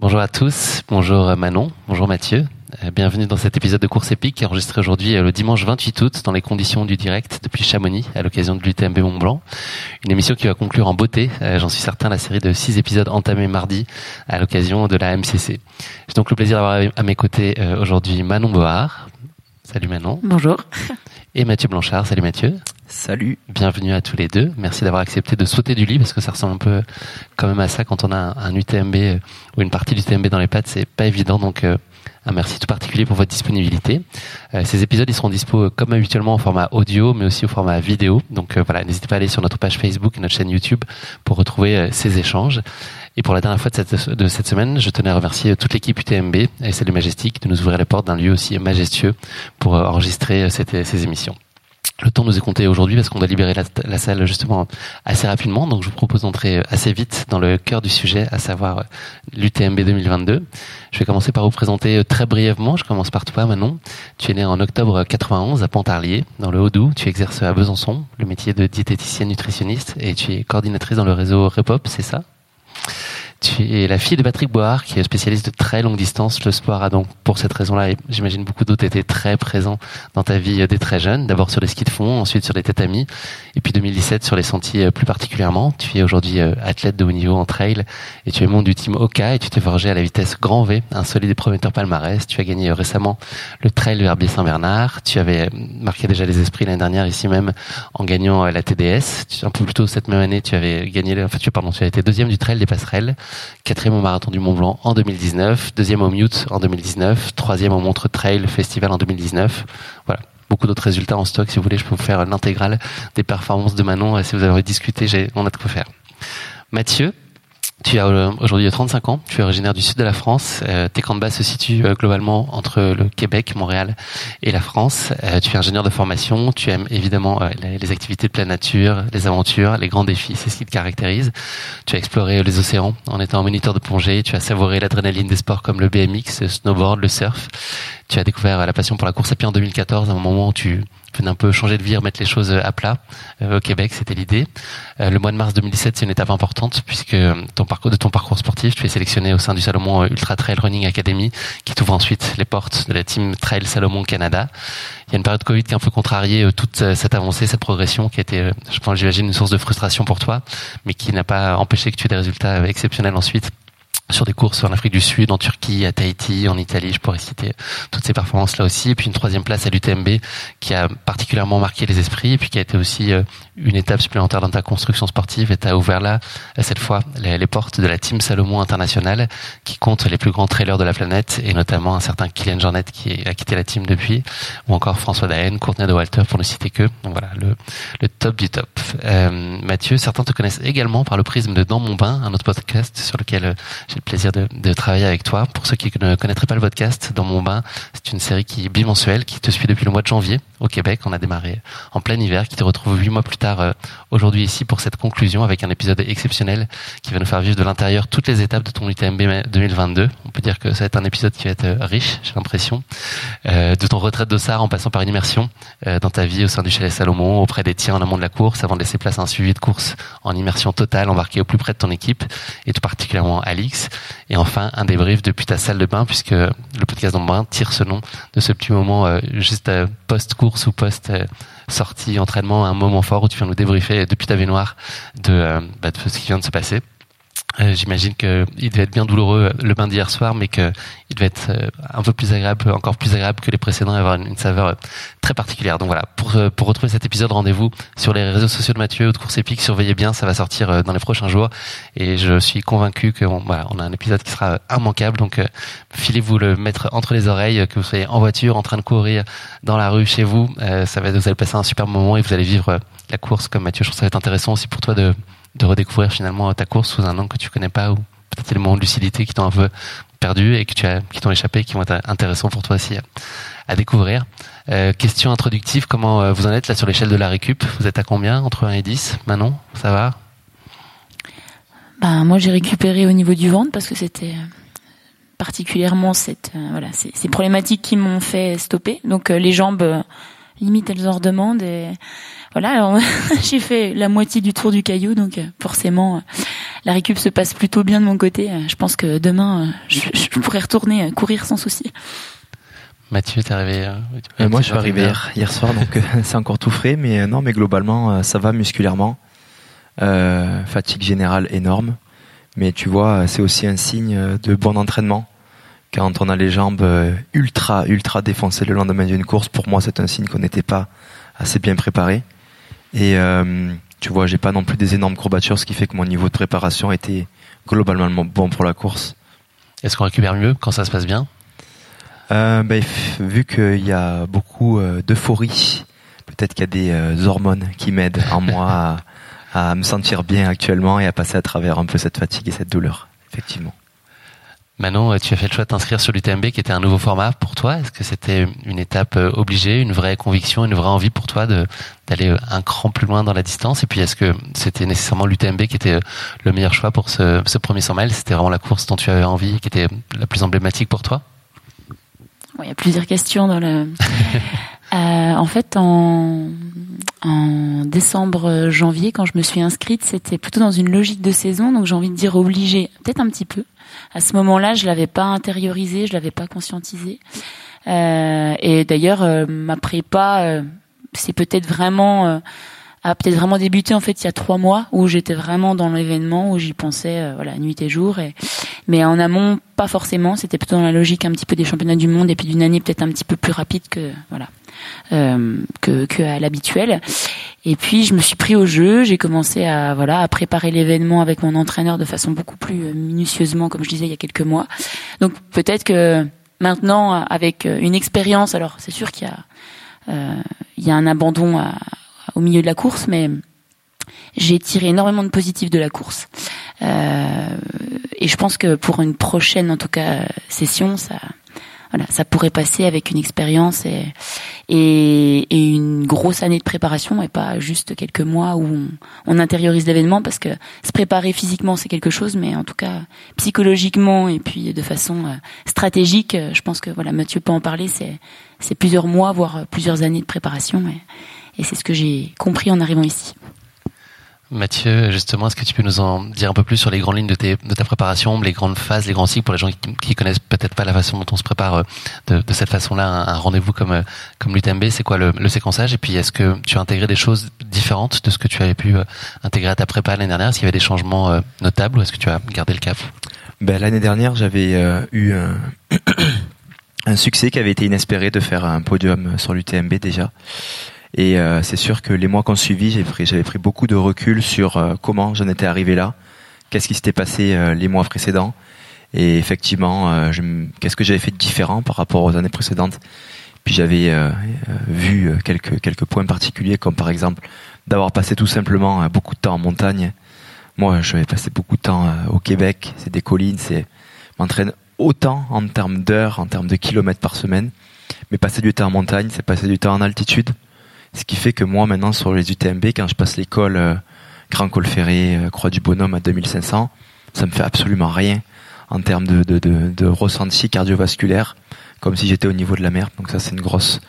Bonjour à tous, bonjour Manon, bonjour Mathieu. Euh, bienvenue dans cet épisode de Course épique enregistré aujourd'hui euh, le dimanche 28 août dans les conditions du direct depuis Chamonix à l'occasion de l'UTMB Mont Blanc. Une émission qui va conclure en beauté, euh, j'en suis certain, la série de six épisodes entamés mardi à l'occasion de la MCC. J'ai donc le plaisir d'avoir à mes côtés aujourd'hui Manon Board. Salut Manon. Bonjour. Et Mathieu Blanchard. Salut Mathieu. Salut. Bienvenue à tous les deux. Merci d'avoir accepté de sauter du lit parce que ça ressemble un peu quand même à ça quand on a un, UTMB euh, ou une partie du UTMB dans les pattes, c'est pas évident. Donc euh, un merci tout particulier pour votre disponibilité. Euh, ces épisodes ils seront dispo comme habituellement en format audio mais aussi au format vidéo. Donc voilà, n'hésitez pas à aller sur notre page Facebook et notre chaîne YouTube pour retrouver ces échanges. Et pour la dernière fois de cette, de cette semaine, je tenais à remercier toute l'équipe UTMB et celle du Majestic de nous ouvrir les portes d'un lieu aussi majestueux pour enregistrer cette, ces émissions. Le temps nous est compté aujourd'hui parce qu'on doit libérer la, salle justement assez rapidement. Donc je vous propose d'entrer assez vite dans le cœur du sujet, à savoir l'UTMB 2022. Je vais commencer par vous présenter très brièvement. Je commence par toi Manon. Tu es né en octobre 91 à Pontarlier, dans le Haut-Doubs. Tu exerces à Besançon le métier de diététicienne nutritionniste et tu es coordinatrice dans le réseau Repop, c'est ça? Tu es la fille de Patrick Board, qui est spécialiste de très longue distance. Le sport a donc, pour cette raison-là, et j'imagine beaucoup d'autres, été très présent dans ta vie euh, dès très jeune. D'abord sur les skis de fond, ensuite sur les tatamis, et puis 2017 sur les sentiers euh, plus particulièrement. Tu es aujourd'hui euh, athlète de haut niveau en trail, et tu es membre du team Oka, et tu t'es forgé à la vitesse grand V, un solide et prometteur palmarès. Tu as gagné récemment le trail Verbier Saint-Bernard. Tu avais marqué déjà les esprits l'année dernière ici même en gagnant la TDS. Un peu plus tôt cette même année, tu avais gagné, enfin tu, pardon, tu as été deuxième du trail des passerelles quatrième au marathon du Mont Blanc en 2019, deuxième au Mute en 2019, troisième au Montre Trail Festival en 2019. Voilà, beaucoup d'autres résultats en stock. Si vous voulez, je peux vous faire l'intégrale des performances de Manon. Si vous avez j'ai, on a de quoi faire. Mathieu, tu as euh, aujourd'hui 35 ans, tu es originaire du sud de la France. Euh, tes camps de se situent euh, globalement entre le Québec, Montréal et la France. tu es ingénieur de formation, tu aimes évidemment les, activités de pleine nature, les aventures, les grands défis, c'est ce qui te caractérise. Tu as exploré les océans en étant moniteur de plongée, tu as savouré l'adrénaline des sports comme le BMX, le snowboard, le surf. Tu as découvert la passion pour la course à pied en 2014, à un moment où tu venais un peu changer de vie, remettre les choses à plat. au Québec, c'était l'idée. le mois de mars 2017, c'est une étape importante puisque ton parcours de ton parcours sportif, tu es sélectionné au sein du Salomon Ultra Trail Running Academy, qui t'ouvre ensuite les portes de la team Trail Salomon Canada. Il y a une période Covid qui a un peu contrarié toute cette avancée, cette progression, qui a été, je pense, j'imagine, une source de frustration pour toi, mais qui n'a pas empêché que tu aies des résultats exceptionnels ensuite sur des courses en Afrique du Sud, en Turquie, à Tahiti, en Italie, je pourrais citer toutes ces performances là aussi. Et puis une troisième place à l'UTMB qui a particulièrement marqué les esprits et puis qui a été aussi euh, une étape supplémentaire dans ta construction sportive et tu as ouvert là, euh, cette fois, les, portes de la Team Salomon International qui compte les plus grands trailers de la planète et notamment un certain Kylian Jornet qui a quitté la team depuis ou encore François Daen, Courtenay de Walter pour ne citer que. Donc voilà, le, le top du top. Euh, Mathieu, certains te connaissent également par le prisme de Dans mon bain, un autre podcast sur lequel le plaisir de, de, travailler avec toi. Pour ceux qui ne connaîtraient pas le podcast, Dans mon bain, c'est une série qui est bimensuelle, qui te suit depuis le mois de janvier au Québec. On a démarré en plein hiver, qui te retrouve huit mois plus tard euh, aujourd'hui ici pour cette conclusion avec un épisode exceptionnel qui va nous faire vivre de l'intérieur toutes les étapes de ton UTMB 2022. On peut dire que ça va être un épisode qui va être euh, riche, j'ai l'impression, euh, de ton retraite d'Ossard en passant par une immersion dans ta vie au sein du Chalet Salomon, auprès des tiens en amont de la course, avant de laisser place à un suivi de course en immersion totale, embarqué au plus près de ton équipe, et tout particulièrement Alix. Et enfin, un débrief depuis ta salle de bain, puisque le podcast dans bain tire ce nom de ce petit moment juste post-course ou post-sortie, entraînement, un moment fort où tu viens nous débriefer depuis ta baignoire de, bah, de ce qui vient de se passer. Euh, j'imagine qu'il devait être bien douloureux le bain d'hier soir, mais qu'il devait être euh, un peu plus agréable, encore plus agréable que les précédents, et avoir une, saveur euh, très particulière. Donc voilà, pour, pour retrouver cet épisode, rendez-vous sur les réseaux sociaux de Mathieu ou de Course Épique. Surveillez bien, ça va sortir dans les prochains jours. Et je suis convaincu qu'on voilà, on a un épisode qui sera immanquable. Donc filez-vous le mettre entre les oreilles, que vous soyez en voiture, en train de courir dans la rue, chez vous. ça va, vous allez passer un super moment et vous allez vivre la course comme Mathieu. Je trouve ça va être intéressant aussi pour toi de de redécouvrir finalement ta course sous un angle que tu connais pas ou peut-être des moments de lucidité qui t'ont un peu perdu et que tu as, qui t'ont échappé, qui vont être intéressants pour toi aussi à, découvrir. Euh, question introductive, comment euh, vous en êtes là sur l'échelle de la récup? Vous êtes à combien? Entre 1 et 10 Manon, ça va? Ben, Moi j'ai récupéré au niveau du ventre parce que c'était euh, particulièrement cette, voilà, ces, problématiques qui m'ont fait stopper. Donc les jambes, limite elles en redemandent et voilà, j'ai fait la moitié du tour du caillou, donc euh, forcément, euh, la récup se passe plutôt bien de mon côté. Euh, je pense que demain, je, pourrais retourner courir sans souci. Mathieu, t'es arrivé Moi, je suis arrivé hier, soir, donc c'est encore tout frais, mais non, mais globalement, ça va musculairement. fatigue générale énorme, mais tu vois, c'est aussi un signe de bon entraînement. Quand on a les jambes ultra, ultra défoncées le lendemain d'une course, pour moi, c'est un signe qu'on n'était pas assez bien préparé. Et euh, tu vois, j'ai pas non plus des énormes courbatures, ce qui fait que mon niveau de préparation était globalement bon pour la course. Est-ce qu'on récupère mieux quand ça se passe bien? Euh, ben, Vu qu'il y a beaucoup euh, d'euphorie, peut-être qu'il y a des euh, hormones qui m'aident en moi à, à, me sentir bien actuellement et à passer à travers un peu cette fatigue et cette douleur, effectivement. Manon, euh, tu as fait le choix de t'inscrire sur l'UTMB qui était un nouveau format pour toi. Est-ce que c'était une étape euh, obligée, une vraie conviction, une vraie envie pour toi d'aller euh, un cran plus loin dans la distance? Et puis est-ce que c'était nécessairement l'UTMB qui était le meilleur choix pour ce, ce premier 100 miles? C'était vraiment la course dont tu avais envie, qui était la plus emblématique pour toi? Il y a plusieurs questions dans le... en fait, en, en décembre, janvier, quand je me suis inscrite, c'était plutôt dans une logique de saison, donc j'ai envie de dire obligée, peut-être un petit peu à ce moment-là, je l'avais pas intériorisé, je l'avais pas conscientisé. Euh, et d'ailleurs, euh, ma prépa, euh, c'est peut-être vraiment euh, a peut-être vraiment débuté en fait il y a trois mois où j'étais vraiment dans l'événement où j'y pensais voilà nuit et jour. Et, mais en amont, pas forcément. C'était plutôt dans la logique un petit peu des championnats du monde et puis d'une année peut-être un petit peu plus rapide que voilà que, que à l'habituel. Et puis je me suis pris au jeu, j'ai commencé à voilà à préparer l'événement avec mon entraîneur de façon beaucoup plus euh, minutieusement, comme je disais il y a quelques mois. Donc peut-être que maintenant, avec euh, une expérience, alors c'est sûr qu'il y a euh, il y a un abandon au milieu de la course, mais j'ai tiré énormément de positifs de la course. Euh, et je pense que pour une prochaine, en tout cas, session, ça, voilà, ça pourrait passer avec une expérience et, une grosse année de préparation et pas juste quelques mois où on, intériorise l'événement parce que se préparer physiquement c'est quelque chose, mais en tout cas psychologiquement et puis de façon euh, stratégique, euh, je pense que voilà Mathieu peut en parler, c'est plusieurs mois voire plusieurs années de préparation et c'est ce que j'ai compris en arrivant ici. Mathieu, justement, est-ce que tu peux nous en dire un peu plus sur les grandes lignes de, ta préparation, les grandes phases, les grands cycles pour les gens qui, connaissent peut-être pas la façon dont on se prépare euh, de, cette façon-là, un, rendez-vous comme, euh, comme l'UTMB, c'est quoi le, le, séquençage? Et puis, est-ce que tu as intégré des choses différentes de ce que tu avais pu euh, intégrer à ta prépa l'année dernière? Est-ce qu'il y avait des changements notables ou est-ce que tu as gardé le cap? Ben, L'année dernière, j'avais eu un, un succès qui avait été inespéré de faire un podium sur l'UTMB déjà. Et euh, c'est sûr que les mois qu'on suivi, j'avais pris, beaucoup de recul sur euh, comment j'en étais arrivé là, qu'est-ce qui s'était passé euh, les mois précédents, et effectivement, qu'est-ce que j'avais fait de différent par rapport aux années précédentes. Puis j'avais vu quelques quelques points particuliers, comme par exemple d'avoir passé tout simplement beaucoup de temps en montagne. Moi, j'avais passé beaucoup de temps au Québec. C'est des collines, c'est m'entraîne autant en termes d'heures, en termes de kilomètres par semaine. Mais passer du temps en montagne, c'est passer du temps en altitude. Ce qui fait que moi, maintenant, sur les UTMB, quand je passe l'école euh, Grand Col Ferré, euh, Croix du Bonhomme à 2500, ça me fait absolument rien en termes de, de, ressenti cardiovasculaire, comme si j'étais au niveau de la mer. Donc ça, c'est une grosse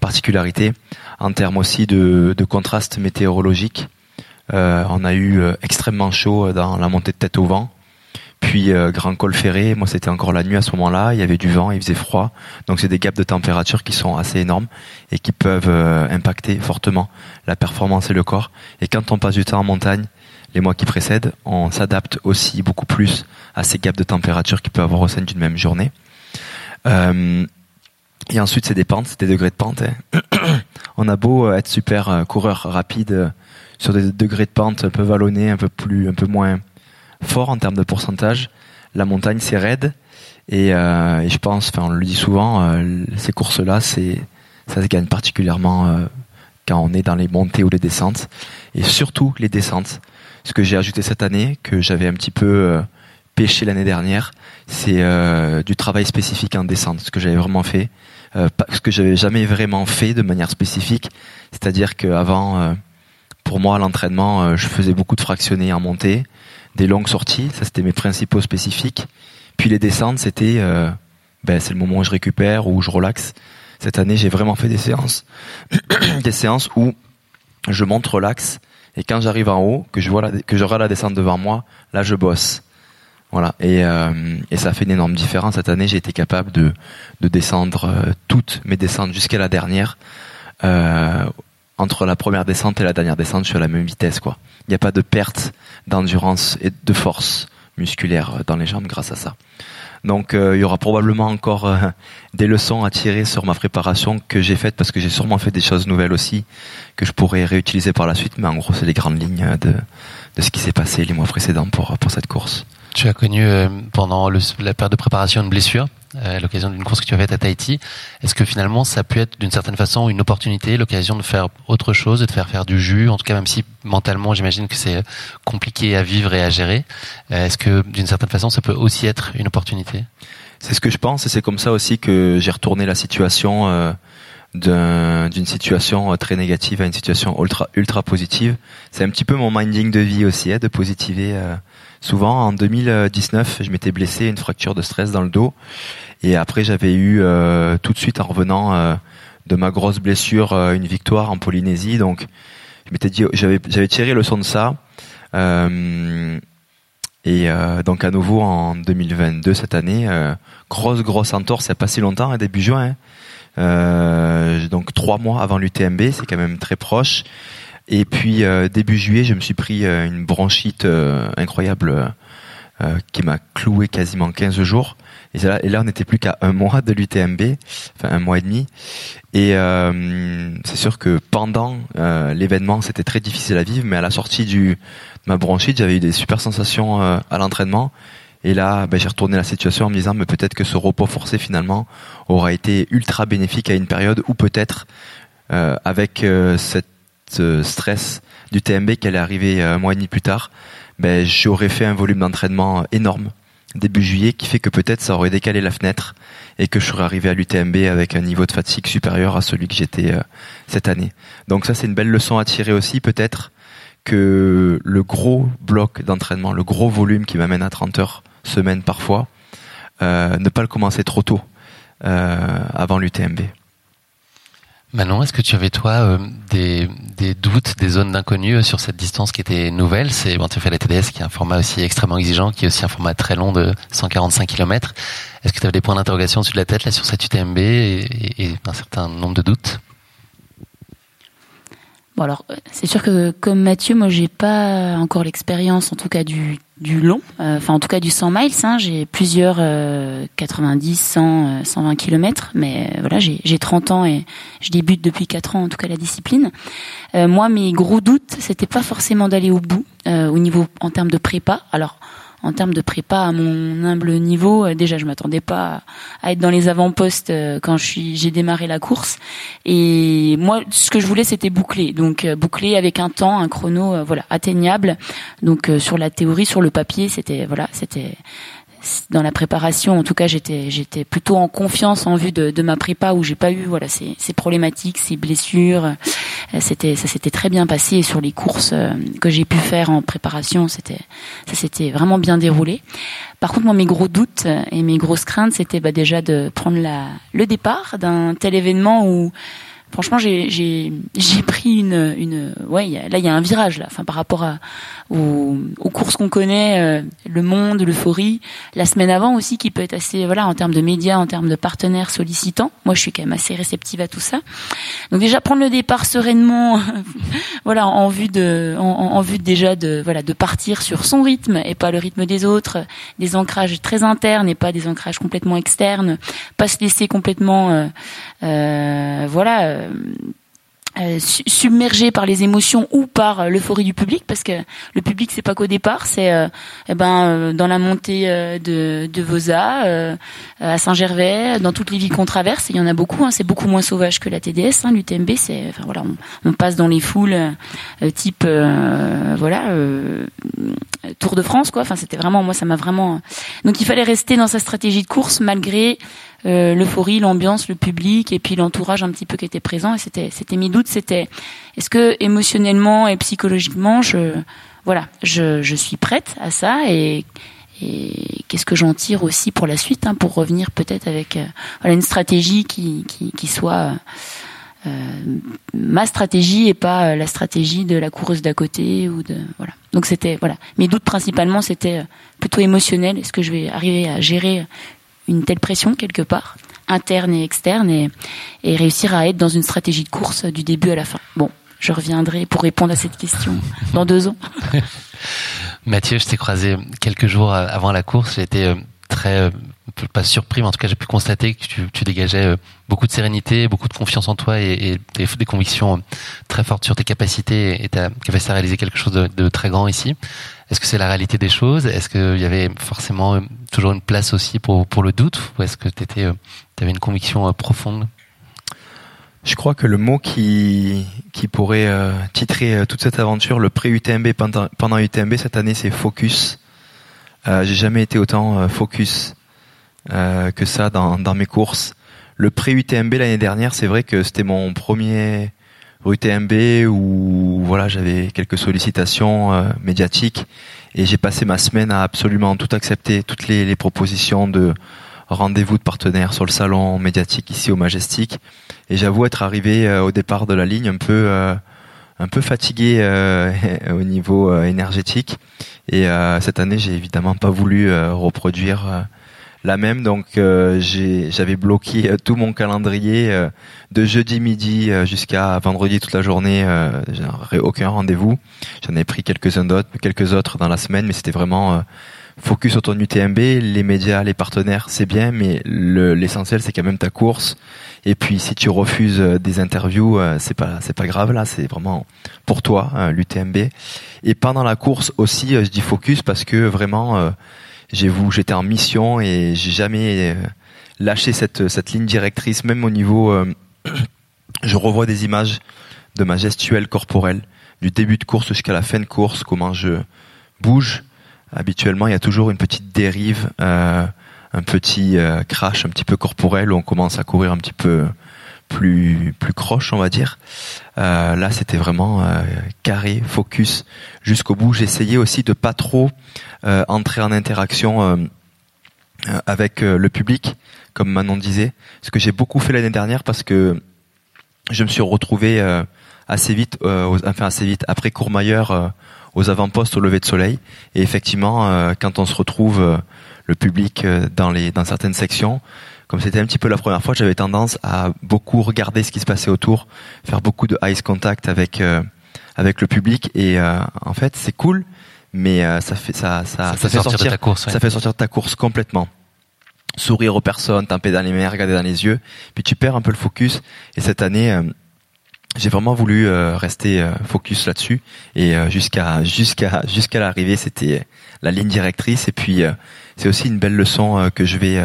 particularité. En termes aussi de, de contraste météorologique, euh, on a eu extrêmement chaud dans la montée de tête au vent. Puis euh, Grand Col Ferré, moi c'était encore la nuit à ce moment-là, il y avait du vent, il faisait froid, donc c'est des gaps de température qui sont assez énormes et qui peuvent euh, impacter fortement la performance et le corps. Et quand on passe du temps en montagne, les mois qui précèdent. On s'adapte aussi beaucoup plus à ces gaps de température qu'il peut avoir au sein d'une même journée. Euh, et ensuite, c'est des pentes, c'est des degrés de pente. Hein. on a beau être super coureur rapide sur des degrés de pente un peu vallonnés, un peu plus, un peu moins fort en termes de pourcentage. La montagne, c'est raide. Et, euh, je pense, enfin, on le dit souvent, euh, ces courses-là, c'est, ça se gagne particulièrement euh, quand on est dans les montées ou les descentes. Et surtout les descentes. Ce que j'ai ajouté cette année, que j'avais un petit peu pêché l'année dernière, c'est du travail spécifique en descente. Ce que j'avais vraiment fait. ce que j'avais jamais vraiment fait de manière spécifique. C'est-à-dire qu'avant, pour moi, l'entraînement, je faisais beaucoup de fractionnés en montée des longues sorties, ça c'était mes principaux spécifiques. Puis les descentes, c'était euh, ben, c'est le moment où je récupère, où je relaxe. Cette année, j'ai vraiment fait des séances, des séances où je monte relax et quand j'arrive en haut, que je vois que j'aurai la descente devant moi, là je bosse. Voilà et, euh, et ça fait une énorme différence. Cette année, j'ai été capable de, de descendre euh, toutes mes descentes jusqu'à la dernière. Entre la première descente et la dernière descente, je suis à la même vitesse, quoi. Il n'y a pas de perte d'endurance et de force musculaire dans les jambes grâce à ça. Donc euh, il y aura probablement encore euh, des leçons à tirer sur ma préparation que j'ai faite parce que j'ai sûrement fait des choses nouvelles aussi que je pourrais réutiliser par la suite. Mais en gros, c'est les grandes lignes de, de ce qui s'est passé les mois précédents pour, pour cette course. Tu as connu euh, pendant la période de préparation une blessure? À l'occasion d'une course que tu as faite à Tahiti. Est-ce que finalement ça peut être d'une certaine façon une opportunité, l'occasion de faire autre chose, de faire faire du jus, en tout cas même si mentalement j'imagine que c'est compliqué à vivre et à gérer. Est-ce que d'une certaine façon ça peut aussi être une opportunité? C'est ce que je pense et c'est comme ça aussi que j'ai retourné la situation euh, d'une situation très négative à une situation ultra ultra positive. C'est un petit peu mon minding de vie aussi, hein, de positiver. Euh, souvent en 2019, je m'étais blessé une fracture de stress dans le dos et après j'avais eu euh, tout de suite en revenant euh, de ma grosse blessure une victoire en Polynésie. Donc je m'étais dit j'avais j'avais tiré le son de ça. et donc à nouveau en 2022 cette année, grosse grosse entorse, il n'y a pas si longtemps, hein, début juin. Hein. Euh, donc trois mois avant l'UTMB, c'est quand même très proche. Et puis euh, début juillet, je me suis pris euh, une bronchite incroyable qui m'a cloué quasiment 15 jours. Et là, et là on n'était plus qu'à un mois de l'UTMB, enfin un mois et demi. Et c'est sûr que pendant l'événement, c'était très difficile à vivre, mais à la sortie du, de ma bronchite, j'avais eu des super sensations à l'entraînement. Et là, ben, j'ai retourné la situation en me disant, mais peut-être que ce repos forcé finalement aura été ultra bénéfique à une période où peut-être euh, avec euh, cette euh, stress du TMB qui allait arriver un mois et demi plus tard, ben, j'aurais fait un volume d'entraînement énorme début juillet qui fait que peut-être ça aurait décalé la fenêtre et que je serais arrivé à l'UTMB avec un niveau de fatigue supérieur à celui que j'étais cette année. Donc ça c'est une belle leçon à tirer aussi peut-être que le gros bloc d'entraînement, le gros volume qui m'amène à 30 heures semaine parfois, euh, ne pas le commencer trop tôt euh, avant l'UTMB. Manon, est-ce que tu avais toi euh, des, doutes, des zones d'inconnu sur cette distance qui était nouvelle? C'est bon, tu fais la TDS qui est un format aussi extrêmement exigeant, qui est aussi un format très long de 145 km. Est-ce que tu avais des points d'interrogation dessus de la tête là sur cette UTMB et un certain nombre de doutes? Bon alors, c'est sûr que comme Mathieu, moi j'ai pas encore l'expérience, en tout cas du, du long, euh, enfin en tout cas du 100 miles. Hein, j'ai plusieurs 90, 100, 120 kilomètres, mais euh, voilà, j'ai 30 ans et je débute depuis 4 ans en tout cas la discipline. Euh, moi, mes gros doutes, c'était pas forcément d'aller au bout au niveau en termes de prépa. Alors en termes de prépa à mon humble niveau. Euh, déjà, je m'attendais pas à être dans les avant-postes euh, quand je suis j'ai démarré la course. Et moi, ce que je voulais, c'était boucler. Donc euh, boucler avec un temps, un chrono, voilà, atteignable. Donc sur la théorie, sur le papier, c'était voilà, c'était dans la préparation, en tout cas, j'étais j'étais plutôt en confiance en vue de, de ma prépa où j'ai pas eu voilà ces, ces problématiques, ces blessures. Euh, c'était ça s'était très bien passé et sur les courses euh, que j'ai pu faire en préparation, c'était ça s'était vraiment bien déroulé. Par contre, moi, mes gros doutes et mes grosses craintes, c'était bah, déjà de prendre la le départ d'un tel événement où franchement j'ai j'ai pris une une ouais là il y a un virage là enfin par rapport à aux, aux courses qu'on connaît, euh, le monde, l'euphorie, la semaine avant aussi qui peut être assez voilà en termes de médias, en termes de partenaires sollicitants. Moi, je suis quand même assez réceptive à tout ça. Donc déjà prendre le départ sereinement, voilà, en vue de, en, en, vue déjà de voilà de partir sur son rythme et pas le rythme des autres, des ancrages très internes et pas des ancrages complètement externes, pas se laisser complètement euh, euh, voilà euh, submergé par les émotions ou par euh, l'euphorie du public parce que le public c'est pas qu'au départ c'est euh, eh ben dans la montée de, de Vosa à Saint-Gervais dans toutes les villes qu'on traverse il y en a beaucoup hein, c'est beaucoup moins sauvage que la TDS hein, l'UTMB c'est enfin voilà on, passe dans les foules type voilà Tour de France quoi. Enfin c'était vraiment moi ça m'a vraiment donc il fallait rester dans sa stratégie de course malgré euh, l'euphorie, l'ambiance, le public et puis l'entourage un petit peu qui était présent. Et c'était, c'était mes doutes. C'était, est-ce que émotionnellement et psychologiquement, je, voilà, je, je suis prête à ça et, qu'est-ce que j'en tire aussi pour la suite, hein, pour revenir peut-être avec euh, voilà, une stratégie qui, qui, qui soit euh, ma stratégie et pas la stratégie de la coureuse d'à côté ou de voilà. Donc c'était voilà. Mes doutes principalement c'était plutôt émotionnel. Est-ce que je vais arriver à gérer une telle pression quelque part, interne et externe, et, et réussir à être dans une stratégie de course du début à la fin. Bon, je reviendrai pour répondre à cette question dans deux ans. Mathieu, je t'ai croisé quelques jours avant la course. J'ai été euh, très euh, pas surpris, mais en tout cas j'ai pu constater que tu, tu, dégageais euh, beaucoup de sérénité, beaucoup de confiance en toi et, et des, convictions très fortes sur tes capacités et ta capacité à réaliser quelque chose de, de très grand ici. Est-ce que c'est la réalité des choses? Est-ce qu'il y avait forcément euh, toujours une place aussi pour, pour le doute? Ou est-ce que tu euh, avais une conviction euh, profonde? Je crois que le mot qui, qui pourrait titrer toute cette aventure, le pré-UTMB pendant, pendant UTMB cette année, c'est focus. Euh, J'ai jamais été autant focus euh, que ça dans, dans mes courses. Le pré-UTMB l'année dernière, c'est vrai que c'était mon premier UTMB où voilà j'avais quelques sollicitations euh, médiatiques et j'ai passé ma semaine à absolument tout accepter, toutes les, les propositions de rendez-vous de partenaires sur le salon médiatique ici au Majestic. Et j'avoue être arrivé euh, au départ de la ligne un peu euh, un peu fatigué au niveau énergétique. Et cette année, j'ai évidemment pas voulu reproduire la même. Donc euh, j'avais bloqué euh, tout mon calendrier euh, de jeudi midi jusqu'à vendredi toute la journée. J'aurais aucun rendez-vous. J'en ai pris quelques-uns d'autres, quelques autres dans la semaine, mais c'était vraiment focus autour du TMB. Les médias, les partenaires, c'est bien, mais l'essentiel c'est quand même ta course. Et puis si tu refuses des interviews, c'est pas c'est pas grave là, c'est vraiment pour toi l'UTMB. Et pendant la course aussi, je dis focus parce que vraiment j'étais en mission et j'ai jamais euh, lâché cette, cette ligne directrice, même au niveau, euh, je revois des images de ma gestuelle corporelle, du début de course jusqu'à la fin de course, comment je bouge. Habituellement, il y a toujours une petite dérive, euh, un petit crash un petit peu corporel où on commence à courir un petit peu plus plus croche, on va dire. là, c'était vraiment carré, focus jusqu'au bout. J'essayais aussi de pas trop euh, entrer en interaction euh, euh, avec le public, comme Manon disait. Ce que j'ai beaucoup fait l'année dernière parce que je me suis retrouvé assez vite, enfin assez vite après Courmayeur aux avant-postes au lever de soleil. Et effectivement, quand on se retrouve le public dans les dans certaines sections, comme c'était un petit peu la première fois, j'avais tendance à beaucoup regarder ce qui se passait autour, faire beaucoup de eyes contact avec avec le public. Et en fait, c'est cool, mais euh, ça fait ça ça, ça, fait, sortir, de ta course, ça fait sortir de ta course complètement. Sourire aux personnes, taper dans les mains, regarder dans les yeux, puis tu perds un peu le focus. Et cette année, euh, j'ai vraiment voulu euh, rester focus là-dessus et jusqu'à jusqu'à jusqu'à l'arrivée, c'était la ligne directrice. Et puis c'est aussi une belle leçon que je vais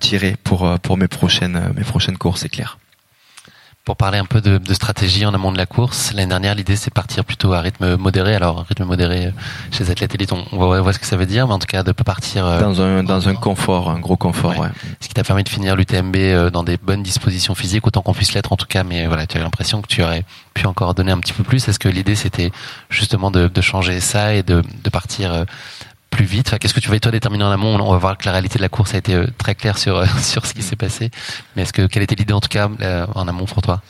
tirer pour pour mes prochaines mes prochaines courses, c'est clair. Pour parler un peu de, de stratégie en amont de la course, l'année dernière, l'idée c'est partir plutôt à rythme modéré. Alors, rythme modéré chez les athlètes élites, on, on va ce que ça veut dire, mais en tout cas de pas partir euh, dans un dans un confort, un gros confort. Ouais. Ce qui t'a permis de finir l'UTMB euh, dans des bonnes dispositions physiques, autant qu'on puisse l'être en tout cas. Mais voilà, tu as l'impression que tu aurais pu encore donner un petit peu plus. Est-ce que l'idée c'était justement de, de, changer ça et de, de partir euh, plus vite Qu'est-ce que tu vas toi déterminer en amont? On va voir que la réalité de la course a été euh, très claire sur euh, sur ce qui s'est passé. Mais est-ce que quelle était l'idée en tout cas en amont pour toi?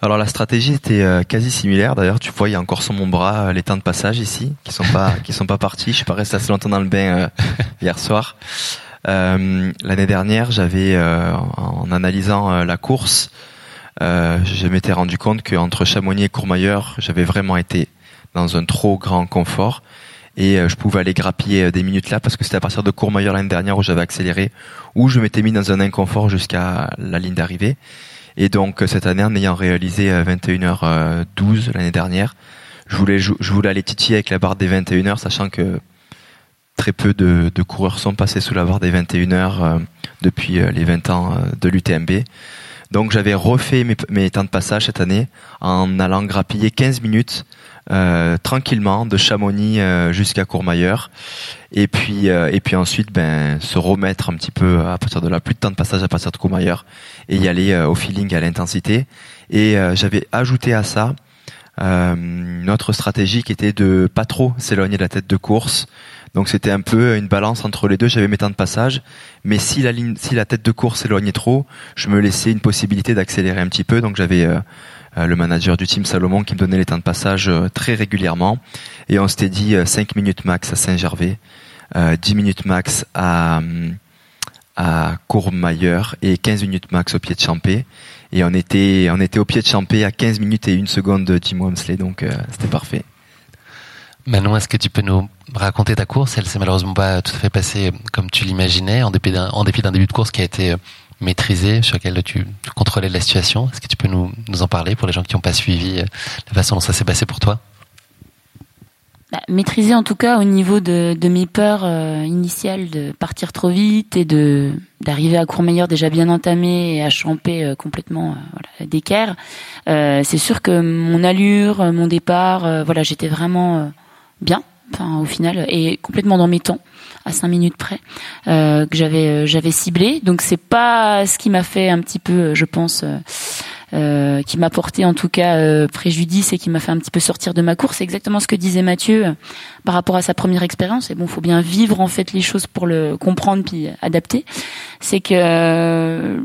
Alors la stratégie était quasi similaire. D'ailleurs, tu vois, il y a encore sur mon bras les temps de passage ici qui sont pas qui sont pas partis. Je suis pas resté assez longtemps dans le bain hier soir. L'année dernière, j'avais en analysant la course, je m'étais rendu compte qu'entre Chamonix et Courmayeur, j'avais vraiment été dans un trop grand confort et euh, je pouvais aller grappiller euh, des minutes là parce que c'était à partir de Courmayeur l'année dernière où j'avais accéléré, où je m'étais mis dans un inconfort jusqu'à la ligne d'arrivée. Et donc euh, cette année, en ayant réalisé 21h12 l'année dernière, je voulais je voulais aller titiller avec la barre des 21h, sachant que très peu de, de coureurs sont passés sous la barre des 21h depuis les 20 ans de l'UTMB. Donc j'avais refait mes, temps de passage cette année en allant grappiller 15 minutes euh, tranquillement de Chamonix euh, jusqu'à Courmayeur. Et puis euh, et puis ensuite ben se remettre un petit peu à partir de là. Plus de temps de passage à partir de Courmayeur et y aller au feeling à l'intensité. Et j'avais ajouté à ça notre stratégie qui était de pas trop s'éloigner de la tête de course donc c'était un peu une balance entre les deux. J'avais mes temps de passage, mais si la ligne, si la tête de course s'éloignait trop, je me laissais une possibilité d'accélérer un petit peu. Donc j'avais euh, le manager du team Salomon qui me donnait les temps de passage euh, très régulièrement. Et on s'était dit 5 euh, minutes max à Saint-Gervais, 10 minutes max à, à Courmayeur et 15 minutes max au pied de Champé. Et on était, on était au pied de Champé à 15 minutes et une seconde de Tim Wamsley, donc c'était parfait. Manon, est-ce que tu peux nous raconter ta course? Elle s'est malheureusement pas tout à fait passée comme tu l'imaginais, en dépit d'un début de course qui a été maîtrisé, sur lequel tu, contrôlais la situation. Est-ce que tu peux nous, en parler pour les gens qui n'ont pas suivi euh, la façon dont ça s'est passé pour toi? Bah, Maîtriser en tout cas au niveau de, mes peurs euh, initiales de partir trop vite et d'arriver à Courmayeur déjà bien entamé et à champer euh, complètement d'équerre. c'est sûr que mon allure, mon départ, voilà, j'étais vraiment bien, enfin au final, et complètement dans mes temps à 5 minutes près euh, que j'avais euh, j'avais ciblé. Donc c'est pas ce qui m'a fait un petit peu, euh, je pense. Euh, qui m'a porté en tout cas euh, préjudice et qui m'a fait un petit peu sortir de ma course. C'est exactement ce que disait Mathieu par rapport à sa première expérience. Et bon, faut bien vivre en fait les choses pour le comprendre puis adapter. C'est que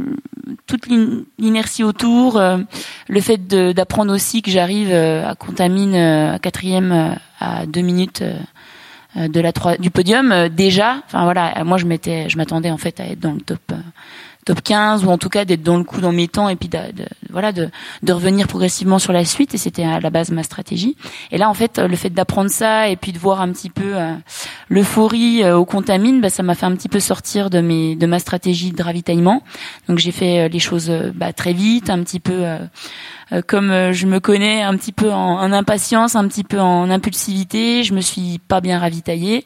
toute l'inertie autour, le fait d'apprendre aussi que j'arrive à Contamine à quatrième à deux minutes euh, de la du podium euh, déjà. Enfin voilà, moi je m'étais, je m'attendais en fait à être dans le top euh, top 15 ou en tout cas d'être dans le coup dans mes temps et puis de, voilà de, de revenir progressivement sur la suite et c'était à la base ma stratégie. Et là en fait le fait d'apprendre ça et puis de voir un petit peu l'euphorie au contamine bah, ça m'a fait un petit peu sortir de mes de ma stratégie de ravitaillement. Donc j'ai fait les choses bah, très vite un petit peu euh, comme euh, je me connais un petit peu en, impatience, un petit peu en impulsivité, je me suis pas bien ravitaillée,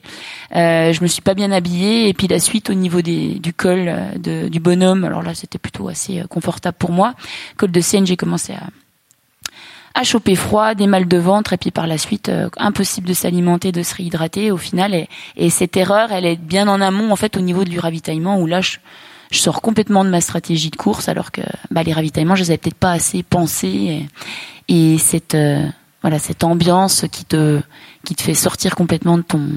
euh, je me suis pas bien habillée. Et puis la suite au niveau des, du col euh, de, du bonhomme, alors là c'était plutôt assez confortable pour moi. Col de Sienne, j'ai commencé à à choper froid, des mal de ventre. Et puis par la suite impossible de s'alimenter, de se réhydrater. Au final et, et, cette erreur elle est bien en amont en fait au niveau du ravitaillement où là je, je sors complètement de ma stratégie de course alors que bah, les ravitaillements, je les avais peut-être pas assez pensés et, cette euh, voilà cette ambiance qui te qui te fait sortir complètement de ton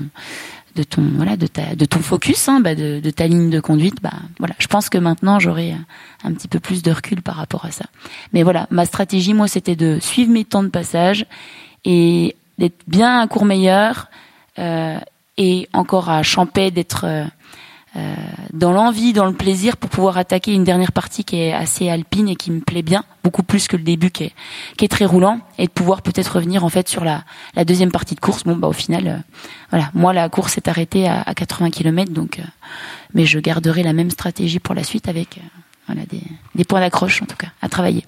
de ton voilà de ta de ton focus hein, bah, de, ta ligne de conduite bah voilà. Je pense que maintenant j'aurai un petit peu plus de recul par rapport à ça. Mais voilà ma stratégie moi c'était de suivre mes temps de passage et d'être bien un cours meilleur euh, et encore à Champé d'être euh, dans l'envie, dans le plaisir pour pouvoir attaquer une dernière partie qui est assez alpine et qui me plaît bien, beaucoup plus que le début qui est, très roulant, et de pouvoir peut-être revenir en fait sur la, deuxième partie de course. Bon bah au final, euh, voilà, moi la course est arrêtée à, à 80 km, donc, euh, mais je garderai la même stratégie pour la suite avec des points d'accroche en tout cas à travailler.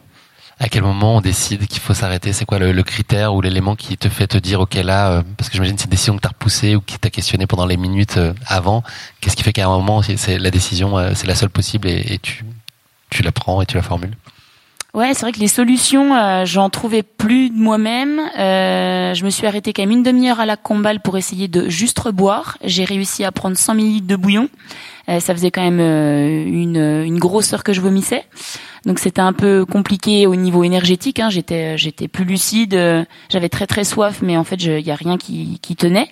À quel moment on décide qu'il faut s'arrêter? C'est quoi le, critère ou l'élément qui te fait te dire ok là euh, parce que j'imagine c'est une décision que t'as repoussée ou qui t'a questionné pendant les minutes euh, avant. Qu'est-ce qui fait qu'à un moment c'est la décision euh, c'est la seule possible et, et, tu tu la prends et tu la formules? Ouais, c'est vrai que les solutions, euh, j'en trouvais plus de moi-même. Euh, je me suis arrêtée quand même une demi-heure à la combale pour essayer de juste reboire. J'ai réussi à prendre 100 ml de bouillon. Euh, ça faisait quand même euh, une, une grosse heure que je vomissais. Donc c'était un peu compliqué au niveau énergétique. Hein. J'étais j'étais plus lucide. euh, J'avais très très soif, mais en fait il y a rien qui, qui tenait.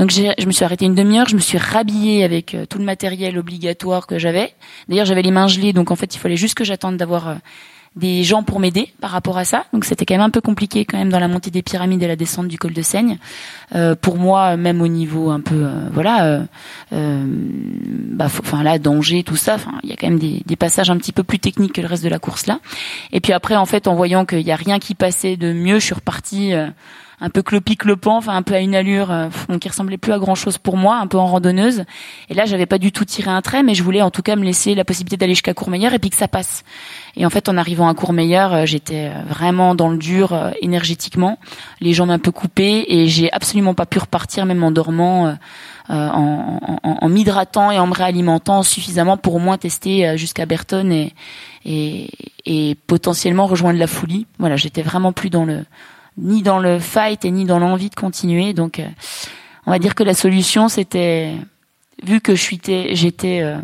Donc je me suis arrêtée une demi-heure. Je me suis rhabillée avec euh, tout le matériel obligatoire que j'avais. D'ailleurs j'avais les mains gelées, donc en fait il fallait juste que j'attende d'avoir euh, des gens pour m'aider par rapport à ça. Donc c'était quand même un peu compliqué quand même dans la montée des pyramides et la descente du col de Seigne. Euh, pour moi, même au niveau un peu, euh, voilà, euh, euh, bah, enfin là, danger, tout ça. Enfin, il y a quand même des, des passages un petit peu plus techniques que le reste de la course là. Et puis après, en fait, en voyant qu'il y a rien qui passait de mieux, je suis repartie. Un peu clopi clopant, enfin un peu à une allure euh, qui ressemblait plus à grand chose pour moi, un peu en randonneuse. Et là, j'avais pas du tout tiré un trait, mais je voulais en tout cas me laisser la possibilité d'aller jusqu'à Courmayeur et puis que ça passe. Et en fait, en arrivant à Courmayeur, euh, j'étais euh, vraiment dans le dur euh, énergétiquement, les jambes un peu coupées, et j'ai absolument pas pu repartir, même en dormant, euh, en, en, en- m'hydratant et en me réalimentant suffisamment pour au moins tester jusqu'à Berton et, et, et potentiellement rejoindre la folie. Voilà, j'étais vraiment plus dans le ni dans le fight et ni dans l'envie de continuer. Donc, euh, on va dire que la solution, c'était vu que j'étais euh,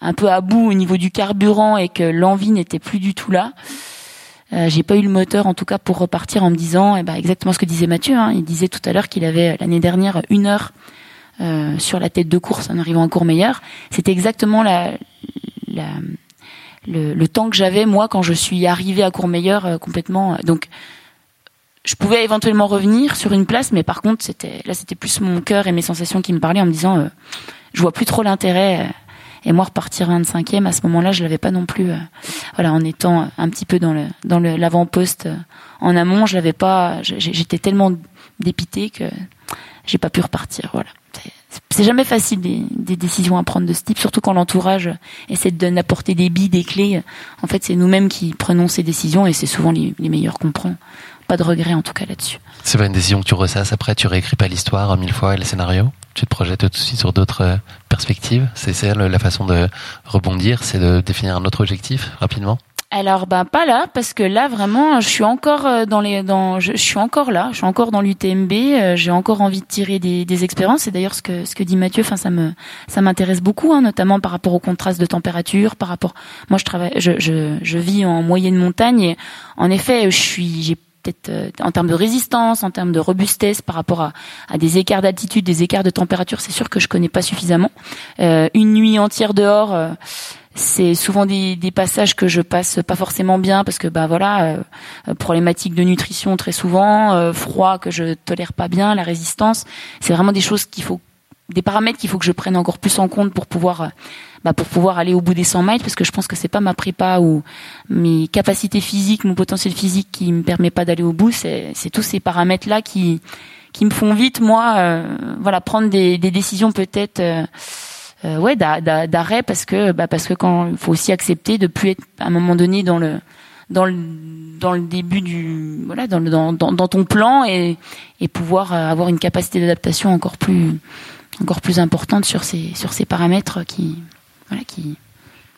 un peu à bout au niveau du carburant et que l'envie n'était plus du tout là. Euh, j'ai pas eu le moteur en tout cas pour repartir en me disant eh ben, exactement ce que disait Mathieu. Hein. Il disait tout à l'heure qu'il avait l'année dernière une heure euh, sur la tête de course en arrivant à Courmayeur. C'était exactement la, la le, le temps que j'avais moi quand je suis arrivée à Courmayeur euh, complètement. Donc je pouvais éventuellement revenir sur une place, mais par contre, c'était là, c'était plus mon cœur et mes sensations qui me parlaient en me disant, euh, je vois plus trop l'intérêt. euh, et moi, repartir 25e à ce moment-là, je l'avais pas non plus. euh, voilà, en étant un petit peu dans le dans l'avant-poste euh, en amont, je l'avais pas. J'étais tellement dépité que j'ai pas pu repartir. Voilà. C'est- jamais facile des, des décisions à prendre de ce type, surtout quand l'entourage essaie de d'apporter des billes, des clés. En fait, c'est nous-mêmes qui prenons ces décisions et c'est souvent les, les meilleures qu'on prend. Pas de regret en tout cas là-dessus. C'est pas une décision que tu ressasses après, tu réécris pas l'histoire mille fois et le scénario? Tu te projettes aussi sur d'autres euh, perspectives? C'est ça la façon de rebondir, c'est de définir un autre objectif rapidement? Alors ben pas là parce que là vraiment je suis encore euh, dans les dans je, je suis encore là, je suis encore dans l'UTMB, euh, j'ai encore envie de tirer des, des expériences. Et d'ailleurs ce que ce que dit Mathieu, enfin ça me ça m'intéresse beaucoup hein, notamment par rapport au contraste de température, par rapport moi je travaille je je, je vis en moyenne montagne et en effet je suis j'ai peut-être euh, en termes de résistance, en termes de robustesse par rapport à, à des écarts d'altitude, des écarts de température, c'est sûr que je connais pas suffisamment. Euh, une nuit entière dehors, euh, c'est souvent des, des passages que je passe pas forcément bien parce que bah voilà euh, problématique de nutrition très souvent, euh, froid que je tolère pas bien, la résistance, c'est vraiment des choses qu'il faut des paramètres qu'il faut que je prenne encore plus en compte pour pouvoir euh, bah, pour pouvoir aller au bout des 100 miles parce que je pense que c'est pas ma prépa ou mes capacités physiques, mon potentiel physique qui me permet pas d'aller au bout, c'est tous ces paramètres là qui qui me font vite moi euh, voilà prendre des, des décisions peut-être euh, euh, ouais d'a- d'a- d'arrêt parce que bah parce que quand il faut aussi accepter de plus être à un moment donné dans le dans le dans le début du voilà dans, dans, dans ton plan et et pouvoir euh, avoir une capacité d'adaptation encore plus encore plus importante sur ces sur ces paramètres qui voilà qui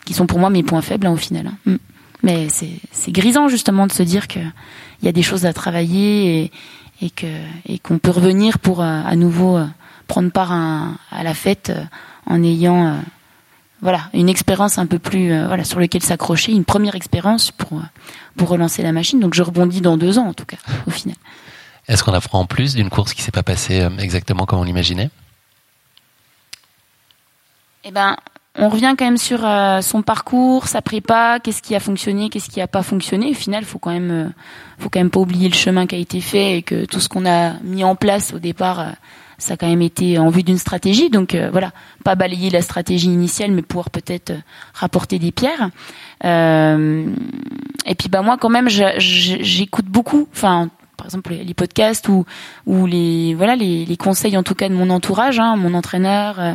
qui sont pour moi mes points faibles hein, au final hein. Mm. mais c'est grisant justement de se dire que il y a des choses à travailler et et que et qu'on peut revenir pour euh, à nouveau euh, prendre part à, à la fête euh, en ayant euh, voilà une expérience un peu plus euh, voilà sur lequel s'accrocher une première expérience pour pour relancer la machine donc je rebondis dans deux ans en tout cas au final Est-ce qu'on apprend en plus d'une course qui s'est pas passée exactement comme on l'imaginait? Eh ben, on revient quand même sur euh, son parcours, sa prépa, qu'est-ce qui a fonctionné, qu'est-ce qui a pas fonctionné. Au final, faut quand même, euh, faut quand même pas oublier le chemin qui a été fait et que tout ce qu'on a mis en place au départ, euh, ça a quand même été en vue d'une stratégie. Donc euh, voilà, pas balayer la stratégie initiale, mais pouvoir peut-être rapporter des pierres. Et puis bah moi quand même, j'écoute beaucoup. Enfin, par exemple les podcasts ou ou les voilà les, les conseils en tout cas de mon entourage, hein, mon entraîneur. euh,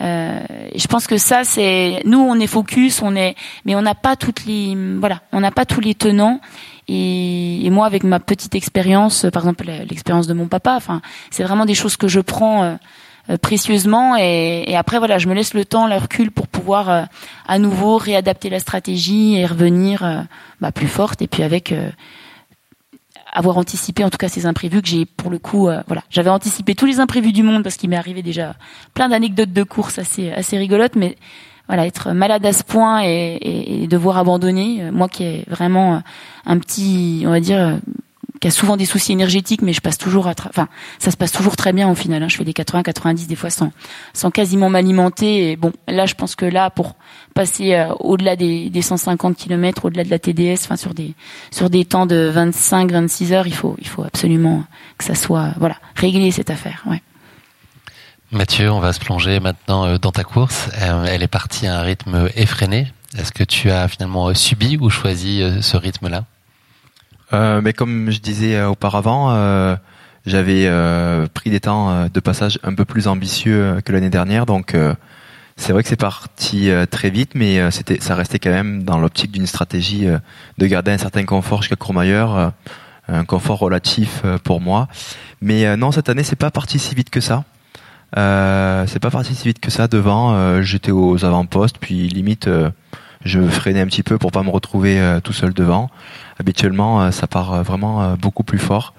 euh, je pense que ça, c'est nous, on est focus, on est, mais on n'a pas toutes les, voilà, on n'a pas tous les tenants. Et, et moi, avec ma petite expérience, par exemple l'expérience de mon papa, enfin, c'est vraiment des choses que je prends euh, euh, précieusement. Et, et après, voilà, je me laisse le temps, le recul pour pouvoir euh, à nouveau réadapter la stratégie et revenir bah, plus forte. Et puis avec avoir anticipé en tout cas ces imprévus que j'ai pour le coup voilà j'avais anticipé tous les imprévus du monde parce qu'il m'est arrivé déjà plein d'anecdotes de course assez assez rigolotes mais voilà, être malade à ce point et, devoir abandonner. Euh, moi qui ai vraiment euh, un petit, on va dire, euh, qui a souvent des soucis énergétiques, mais je passe toujours à, enfin, ça se passe toujours très bien au final. Hein. Je fais des 80, 90 des fois sans, sans quasiment m'alimenter. Et bon, là, je pense que là, pour passer au-delà des, des 150 km, au-delà de la TDS, enfin sur des sur des temps de 25, 26 heures, il faut il faut absolument que ça soit voilà réglé cette affaire. Mathieu, on va se plonger maintenant euh, dans ta course. Euh, elle est partie à un rythme effréné. Est-ce que tu as finalement euh, subi ou choisi ce rythme-là? Mais comme je disais auparavant, j'avais pris des temps de passage un peu plus ambitieux que l'année dernière, donc c'est vrai que c'est parti très vite, mais c'était, ça restait quand même dans l'optique d'une stratégie de garder un certain confort jusqu'à Courmayeur, un confort relatif pour moi. Mais non, cette année, c'est pas parti si vite que ça. Euh, c'est pas parti si vite que ça devant. Euh, j'étais aux avant-postes, puis limite euh, je freinais un petit peu pour pas me retrouver tout seul devant. Habituellement, ça part vraiment beaucoup plus fort.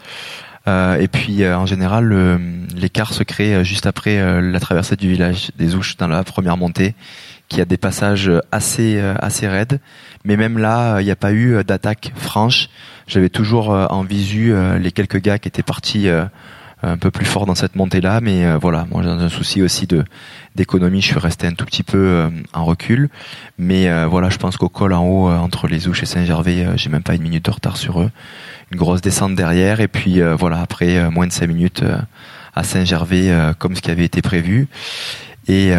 et puis en général, l'écart se crée juste après la traversée du village des Ouches dans la première montée, qui a des passages assez assez raides. Mais même là, il n'y a pas eu d'attaque franche. J'avais toujours en visu les quelques gars qui étaient partis un peu plus fort dans cette montée-là, mais euh, voilà, moi j'ai un souci aussi de d'économie, je suis resté un tout petit peu euh, en recul, mais euh, voilà, je pense qu'au col en haut entre les Ouches et Saint-Gervais, j'ai même pas une minute de retard sur eux, une grosse descente derrière, et puis voilà après moins de cinq minutes à Saint-Gervais comme ce qui avait été prévu, et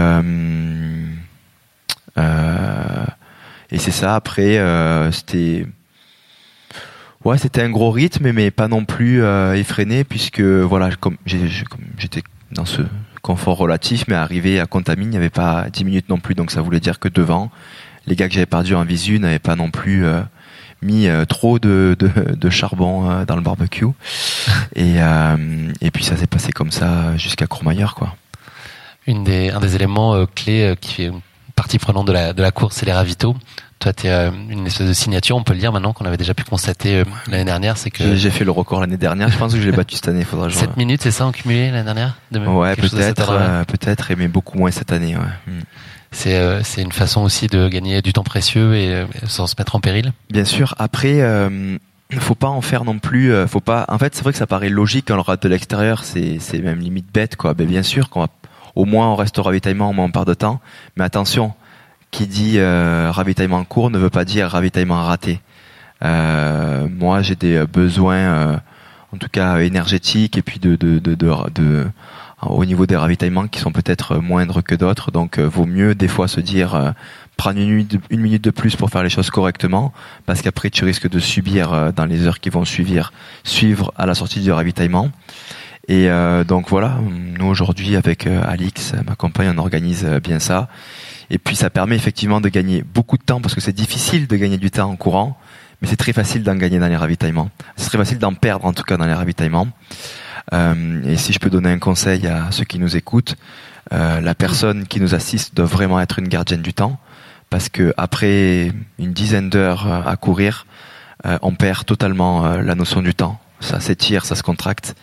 c'est ça. Après, c'était Ouais, c'était un gros rythme, mais pas non plus euh, effréné, puisque voilà, comme j'étais dans ce confort relatif, mais arrivé à Contamine, il n'y avait pas 10 minutes non plus, donc ça voulait dire que devant, les gars que j'avais perdu en visu n'avaient pas non plus euh, mis euh, trop de, de, charbon dans le barbecue. et, et puis ça s'est passé comme ça jusqu'à Courmayeur, quoi. Une des, un des éléments clés qui fait partie prenante de la, de la course, c'est les ravitaux. Toi, tu es euh, une espèce de signature, on peut le dire maintenant, qu'on avait déjà pu constater euh, l'année dernière. c'est que J'ai fait le record l'année dernière, je pense que je l'ai battu cette année. Faudra 7 minutes, c'est ça en cumulé l'année dernière? Ouais, peut-être, euh, peut-être, mais beaucoup moins cette année. Ouais. Hmm. C'est une façon aussi de gagner du temps précieux et sans se mettre en péril? Bien sûr. Après, faut pas en faire non plus. faut pas. En fait, c'est vrai que ça paraît logique quand on le rate de l'extérieur. C'est c'est même limite bête, quoi. Ben, bien sûr qu'on va au moins on reste au ravitaillement, au moins on part de temps. Mais attention, qui dit euh, ravitaillement court ne veut pas dire ravitaillement raté. Euh, moi, j'ai des besoins, euh, en tout cas énergétiques, et puis de, de, de, de, au niveau des ravitaillements qui sont peut-être moindres que d'autres. Donc, vaut mieux des fois se dire prendre une minute, une minute de plus pour faire les choses correctement, parce qu'après tu risques de subir dans les heures qui vont suivre, suivre à la sortie du ravitaillement. Et donc voilà, nous aujourd'hui avec Alix, ma compagne, on organise bien ça. Et puis ça permet effectivement de gagner beaucoup de temps parce que c'est difficile de gagner du temps en courant, mais c'est très facile d'en gagner dans les ravitaillements. C'est très facile d'en perdre en tout cas dans les ravitaillements. Euh, et si je peux donner un conseil à ceux qui nous écoutent, euh, la personne qui nous assiste doit vraiment être une gardienne du temps parce que après une dizaine d'heures euh, à courir, on perd totalement la notion du temps. Ça s'étire, ça se contracte.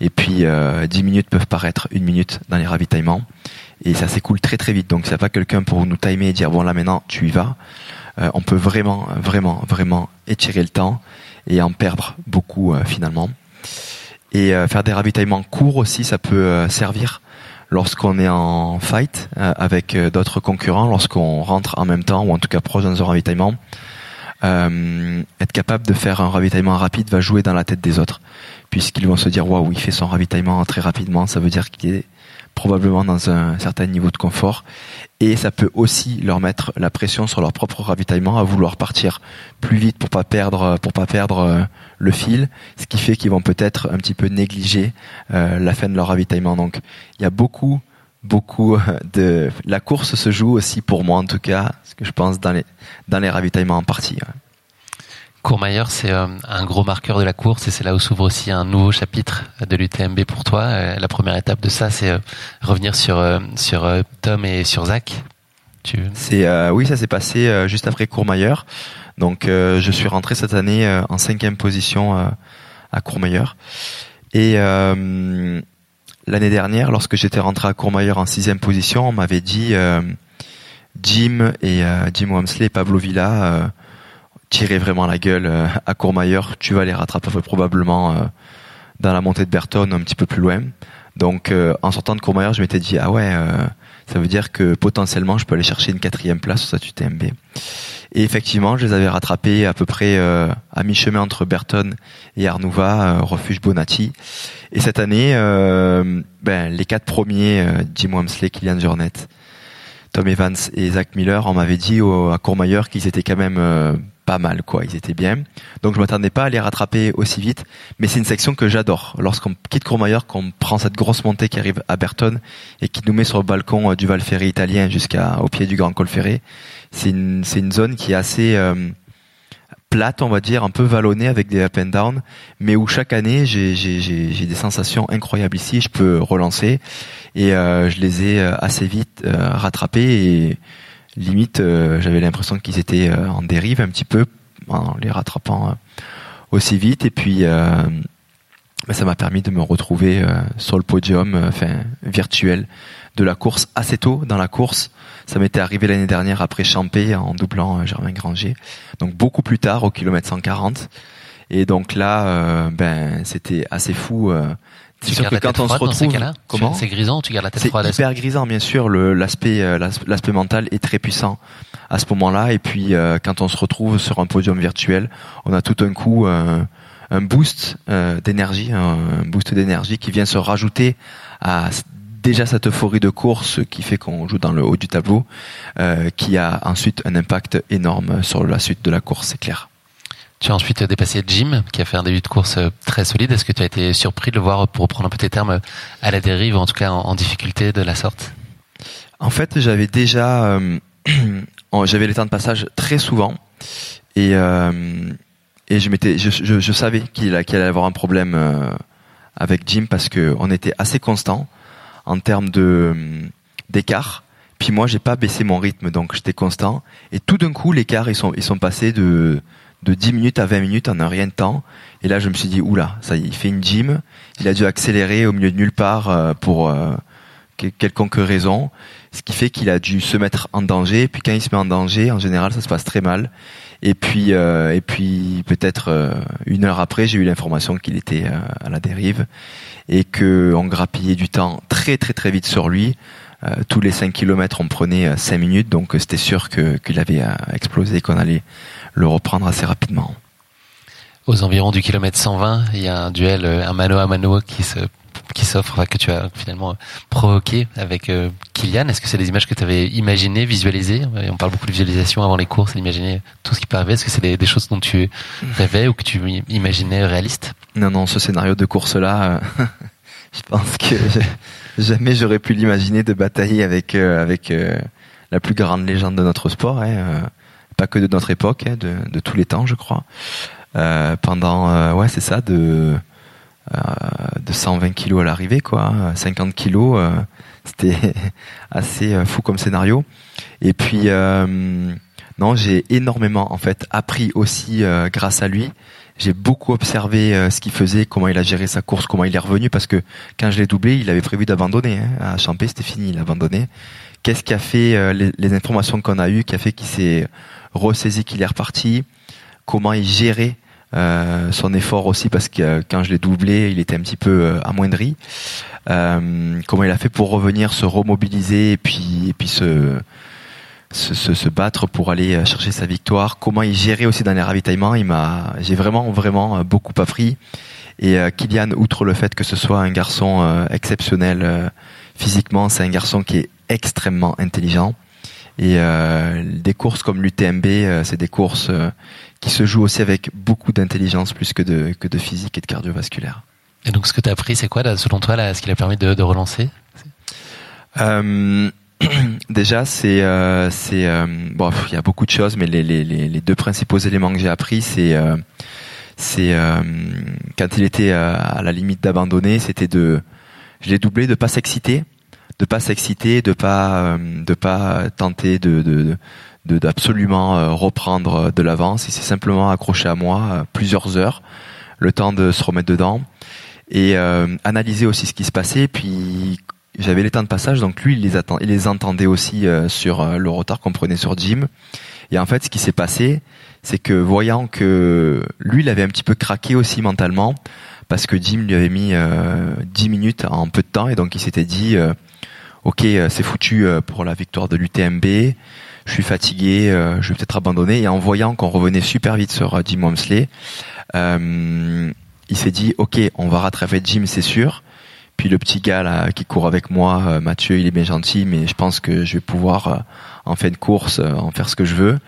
Et puis, dix minutes peuvent paraître une minute dans les ravitaillements et ça s'écoule très très vite. Donc, c'est pas quelqu'un pour nous timer et dire bon là maintenant tu y vas. Euh, on peut vraiment vraiment vraiment étirer le temps et en perdre beaucoup euh, finalement. Et euh, faire des ravitaillements courts aussi, ça peut servir lorsqu'on est en fight avec d'autres concurrents, lorsqu'on rentre en même temps ou en tout cas proche dans un ravitaillement. être capable de faire un ravitaillement rapide va jouer dans la tête des autres, puisqu'ils vont se dire waouh, il fait son ravitaillement très rapidement, ça veut dire qu'il est probablement dans un certain niveau de confort. Et ça peut aussi leur mettre la pression sur leur propre ravitaillement à vouloir partir plus vite pour pas perdre pour pas perdre euh, le fil ce qui fait qu'ils vont peut-être un petit peu négliger euh, la fin de leur ravitaillement. Donc il y a beaucoup beaucoup de la course se joue aussi pour moi en tout cas ce que je pense dans les dans les ravitaillements en partie Courmayeur, c'est euh, un gros marqueur de la course et c'est là où s'ouvre aussi un nouveau chapitre de l'UTMB pour toi. Euh, la première étape de ça, c'est euh, revenir sur sur Tom et sur Zach. Tu... C'est oui, ça s'est passé juste après Courmayeur. Donc je suis rentré cette année en cinquième position à Courmayeur. Et l'année dernière, lorsque j'étais rentré à Courmayeur en sixième position, on m'avait dit Jim et Jim Wamsley et Pablo Villa tirer vraiment la gueule à Courmayeur. Tu vas les rattraper probablement dans la montée de Berton un petit peu plus loin. Donc euh, en sortant de Courmayeur, je m'étais dit ah ouais, euh, ça veut dire que potentiellement je peux aller chercher une quatrième place au statut TMB. Et effectivement, je les avais rattrapés à peu près euh, à mi-chemin entre Berton et Arnouva, refuge Bonatti. Et cette année, ben, les quatre premiers, Jim Wamsley, Kylian Jornet, Tom Evans et Zach Miller, on m'avait dit à Courmayeur qu'ils étaient quand même pas mal quoi, ils étaient bien. Donc je m'attendais pas à les rattraper aussi vite, mais c'est une section que j'adore. Lorsqu'on quitte Courmayeur, qu'on prend cette grosse montée qui arrive à Berton et qui nous met sur le balcon euh, du Val Ferré italien jusqu'au pied du Grand Col Ferré, c'est une, c'est une zone qui est assez euh, plate, on va dire, un peu vallonnée avec des up and down, mais où chaque année j'ai, j'ai, j'ai, des sensations incroyables ici. Je peux relancer et euh, je les ai assez vite rattrapés et limite, euh, j'avais l'impression qu'ils étaient euh, en dérive un petit peu en les rattrapant euh, aussi vite. Et puis, bah, ça m'a permis de me retrouver sur le podium, enfin virtuel, de la course assez tôt dans la course. Ça m'était arrivé l'année dernière après Champé en doublant Germain Granger. Donc beaucoup plus tard, au kilomètre 140. Et donc là, ben c'était assez fou c'est sûr que quand on se retrouve, comment C'est grisant, tu gardes la tête froide. C'est hyper grisant, bien sûr. L'aspect, euh, l'aspect mental est très puissant à ce moment-là. Et puis, euh, quand on se retrouve sur un podium virtuel, on a tout un coup euh, un boost d'énergie, un boost d'énergie qui vient se rajouter à déjà cette euphorie de course qui fait qu'on joue dans le haut du tableau, qui a ensuite un impact énorme sur la suite de la course, c'est clair. Tu as ensuite dépassé Jim, qui a fait un début de course euh, très solide. Est-ce que tu as été surpris de le voir, pour reprendre un peu tes termes, à la dérive, ou en tout cas en, difficulté de la sorte? En fait, j'avais déjà, euh, j'avais les temps de passage très souvent, et euh, je savais qu'il allait avoir un problème avec Jim parce que on était assez constant en termes d'écart. Puis moi, j'ai pas baissé mon rythme, donc j'étais constant. Et tout d'un coup, l'écart, ils sont passés de de 10 minutes à 20 minutes en un rien de temps. Et là, je me suis dit, oula, ça il fait une gym. Il a dû accélérer au milieu de nulle part euh, pour euh, quelconque raison. Ce qui fait qu'il a dû se mettre en danger. Et puis quand il se met en danger, en général, ça se passe très mal. Et puis, euh, et puis peut-être une heure après, j'ai eu l'information qu'il était à la dérive et que on grappillait du temps très très très vite sur lui. tous les 5 km, on prenait 5 minutes, donc c'était sûr que qu'il avait explosé, qu'on allait le reprendre assez rapidement. Aux environs du kilomètre 120, il y a un duel, euh, un mano à mano qui se qui s'offre, que tu as finalement provoqué avec euh, Kylian. Est-ce que c'est des images que tu avais imaginées, visualisées? On parle beaucoup de visualisation avant les courses, d'imaginer tout ce qui peut arriver. Est-ce que c'est des, choses dont tu rêvais ou que tu imaginais réalistes? Non, non, ce scénario de course-là, euh, je pense que jamais j'aurais pu l'imaginer de batailler avec avec la plus grande légende de notre sport. Hein, pas que de notre époque, hein, de, de, tous les temps, je crois. Euh, pendant, euh, ouais, c'est ça, de, euh, de 120 kilos à l'arrivée, quoi. 50 kilos, c'était assez fou comme scénario. Et puis, non, j'ai énormément, en fait, appris aussi grâce à lui. J'ai beaucoup observé ce qu'il faisait, comment il a géré sa course, comment il est revenu, parce que quand je l'ai doublé, il avait prévu d'abandonner. Hein. À Champé, c'était fini, il a abandonné. Qu'est-ce qui a fait les, les, informations qu'on a eues, qui a fait qu'il s'est ressaisi qu'il est reparti, comment il gérait euh, son effort aussi parce que euh, quand je l'ai doublé, il était un petit peu euh, amoindri. comment il a fait pour revenir, se remobiliser et puis et puis se se, se, battre pour aller chercher sa victoire. Comment il gérait aussi dans les ravitaillements, il m'a, j'ai vraiment vraiment beaucoup appris. Et Kylian, outre le fait que ce soit un garçon exceptionnel physiquement, c'est un garçon qui est extrêmement intelligent. Et euh, des courses comme l'UTMB, euh, c'est des courses euh, qui se jouent aussi avec beaucoup d'intelligence plus que de, que de physique et de cardiovasculaire. Et donc ce que tu as appris, c'est quoi là, selon toi là, ce qui l'a permis de, de relancer? Euh, Déjà, c'est c'est bon, il y a beaucoup de choses, mais les, les, les deux principaux éléments que j'ai appris, c'est c'est quand il était à la limite d'abandonner, c'était de je l'ai doublé, de pas s'exciter, de pas s'exciter, de pas de pas tenter de, de d'absolument reprendre de l'avance. Il s'est simplement accroché à moi plusieurs heures, le temps de se remettre dedans et analyser aussi ce qui se passait. Puis j'avais les temps de passage, donc lui il les, attend, il les entendait aussi sur le retard qu'on prenait sur Jim. Et en fait, ce qui s'est passé, c'est que voyant que lui, il avait un petit peu craqué aussi mentalement, parce que Jim lui avait mis euh, 10 minutes en peu de temps, et donc il s'était dit, euh, ok, euh, c'est foutu euh, pour la victoire de l'UTMB, je suis fatigué, je vais peut-être abandonner. Et en voyant qu'on revenait super vite sur Jim Wamsley, il s'est dit, ok, on va rattraper Jim, c'est sûr. Puis le petit gars là qui court avec moi, Mathieu, il est bien gentil, mais je pense que je vais pouvoir en fin de course en faire ce que je veux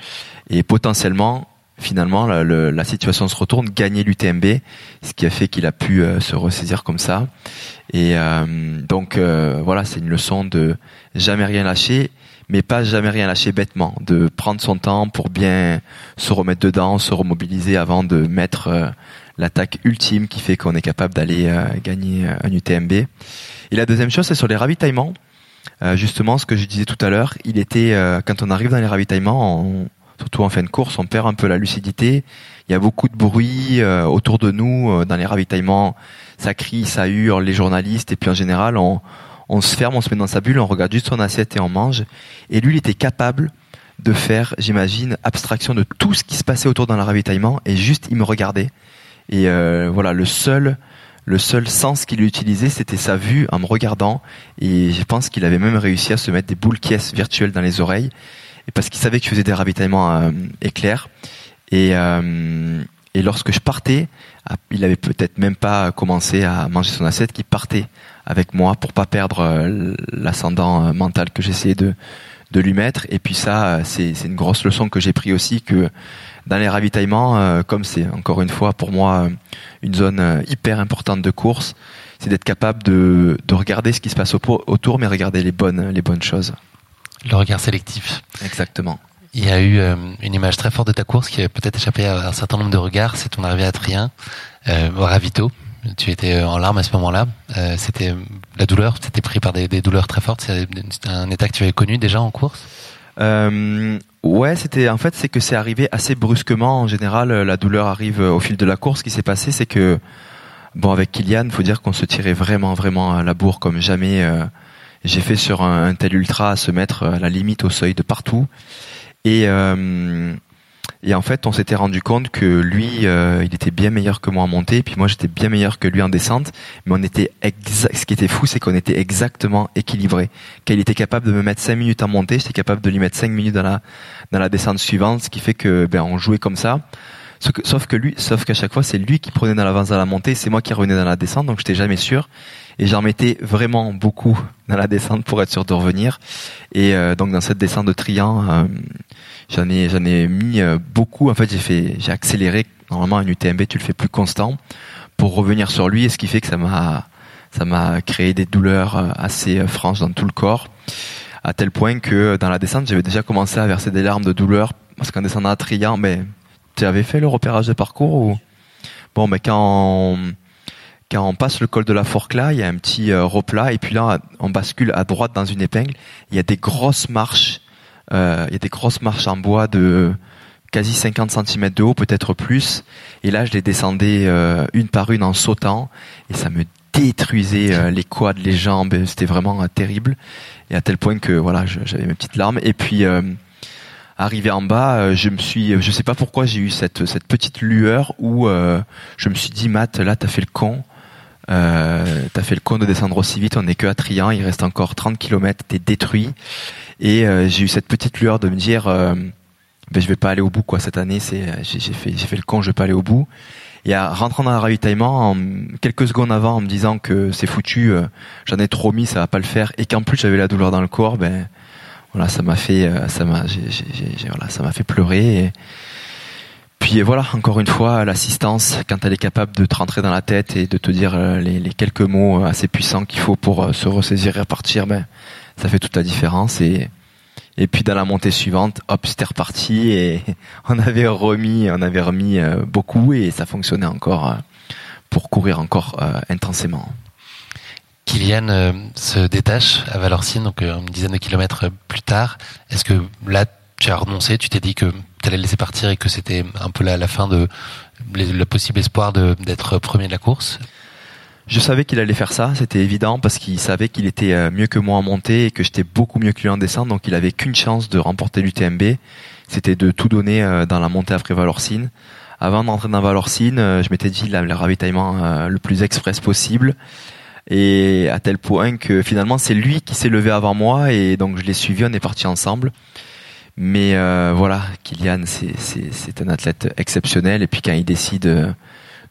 et potentiellement finalement la, la, situation se retourne, gagner l'UTMB, ce qui a fait qu'il a pu euh, se ressaisir comme ça. Et euh, donc euh, voilà, c'est une leçon de jamais rien lâcher, mais pas jamais rien lâcher bêtement, de prendre son temps pour bien se remettre dedans, se remobiliser avant de mettre l'attaque ultime qui fait qu'on est capable d'aller gagner un UTMB. Et la deuxième chose, c'est sur les ravitaillements. justement, ce que je disais tout à l'heure, il était quand on arrive dans les ravitaillements, on, surtout en fin de course, on perd un peu la lucidité. Il y a beaucoup de bruit euh, autour de nous, euh, dans les ravitaillements, ça crie, ça hurle, les journalistes, et puis en général, on, se ferme, on se met dans sa bulle, on regarde juste son assiette et on mange. Et lui, il était capable de faire, j'imagine, abstraction de tout ce qui se passait autour dans le ravitaillement, et juste, il me regardait. Et euh, voilà, le seul, le seul sens qu'il utilisait, c'était sa vue en me regardant. Et je pense qu'il avait même réussi à se mettre des boules caisses virtuelles dans les oreilles parce qu'il savait que je faisais des ravitaillements euh, éclairs. Et, euh, et lorsque je partais, ah, il avait peut-être même pas commencé à manger son assiette, qu'il partait avec moi pour pas perdre euh, l'ascendant mental que j'essayais de, lui mettre. Et puis ça, c'est une grosse leçon que j'ai pris aussi que dans les ravitaillements, comme c'est encore une fois pour moi une zone hyper importante de course, c'est d'être capable de, de regarder ce qui se passe autour, mais regarder les bonnes choses. Le regard sélectif. Exactement. Il y a eu euh, une image très forte de ta course qui a peut-être échappé à un certain nombre de regards. C'est ton arrivée à Trien, euh, au Ravito. Tu étais euh, en larmes à ce moment-là. Euh, c'était la douleur. T'étais pris par des, des, douleurs très fortes. C'est un état que tu avais connu déjà en course? Ouais, c'était en fait c'est que c'est arrivé assez brusquement. En général, la douleur arrive au fil de la course. Ce qui s'est passé, c'est que bon avec Kylian, faut dire qu'on se tirait vraiment vraiment à la bourre comme jamais. Euh, j'ai fait sur un, tel ultra à se mettre à la limite au seuil de partout. Et, euh, et en fait, on s'était rendu compte que lui, euh, il était bien meilleur que moi en montée, puis moi j'étais bien meilleur que lui en descente. Mais on était ce qui était fou, c'est qu'on était exactement équilibré. Qu'il était capable de me mettre 5 minutes en montée, j'étais capable de lui mettre 5 minutes dans la dans la descente suivante, ce qui fait que ben on jouait comme ça. Sauf que lui, sauf qu'à chaque fois, c'est lui qui prenait dans l'avance à la montée, c'est moi qui revenais dans la descente, donc j'étais jamais sûr et j'en mettais vraiment beaucoup dans la descente pour être sûr de revenir. Et euh, donc dans cette descente de Trian, euh, j'en ai j'en ai mis euh, beaucoup. En fait, j'ai fait j'ai accéléré. Normalement, un UTMB, tu le fais plus constant pour revenir sur lui, et ce qui fait que ça m'a ça m'a créé des douleurs assez franches dans tout le corps, à tel point que dans la descente, j'avais déjà commencé à verser des larmes de douleur parce qu'en descendant à Trian, mais tu avais fait le repérage de parcours ou? Bon, mais quand quand on passe le col de la Forcla, il y a un petit euh, replat et puis là on bascule à droite dans une épingle. Il y a des grosses marches, euh, il y a des grosses marches en bois de quasi 50 cm de haut, peut-être plus. Et là je les descendais euh, une par une en sautant et ça me détruisait euh, les quads, les jambes. C'était vraiment terrible et à tel point que voilà j'avais mes petites larmes. Et puis arrivé en bas, je me suis, je sais pas pourquoi j'ai eu cette cette petite lueur où je me suis dit Matt, là t'as fait le con. Euh, t'as fait le con de descendre aussi vite, on n'est que à Trian, il reste encore 30 km, t'es détruit. Et euh, j'ai eu cette petite lueur de me dire, euh, ben, je vais pas aller au bout quoi cette année. C'est j'ai fait j'ai fait le con, je vais pas aller au bout. Et à rentrant dans le ravitaillement, en, quelques secondes avant, en me disant que c'est foutu, euh, j'en ai trop mis, ça va pas le faire, et qu'en plus j'avais la douleur dans le corps, ben voilà, ça m'a fait ça m'a voilà, ça m'a fait pleurer. Puis voilà, encore une fois, l'assistance, quand elle est capable de te rentrer dans la tête et de te dire euh, les, quelques mots assez puissants qu'il faut pour euh, se ressaisir et repartir, ben, ça fait toute la différence. Et, puis dans la montée suivante, hop, c'était reparti et on avait remis, on avait remis euh, beaucoup et ça fonctionnait encore pour courir encore intensément. Kylian se détache à Valorcine, donc une dizaine de kilomètres plus tard. Est-ce que là, tu as renoncé, tu t'es dit que tu allais laisser partir et que c'était un peu la, la fin de le possible espoir d'être premier de la course? Je savais qu'il allait faire ça, c'était évident parce qu'il savait qu'il était euh, mieux que moi en montée et que j'étais beaucoup mieux que lui en descente, donc il avait qu'une chance de remporter l'UTMB, c'était de tout donner euh, dans la montée après Valorcine. Avant d'entrer dans Valorcine, euh, je m'étais dit le ravitaillement le plus express possible et à tel point que finalement c'est lui qui s'est levé avant moi et donc je l'ai suivi, on est parti ensemble. Mais voilà, Kylian, c'est un athlète exceptionnel et puis quand il décide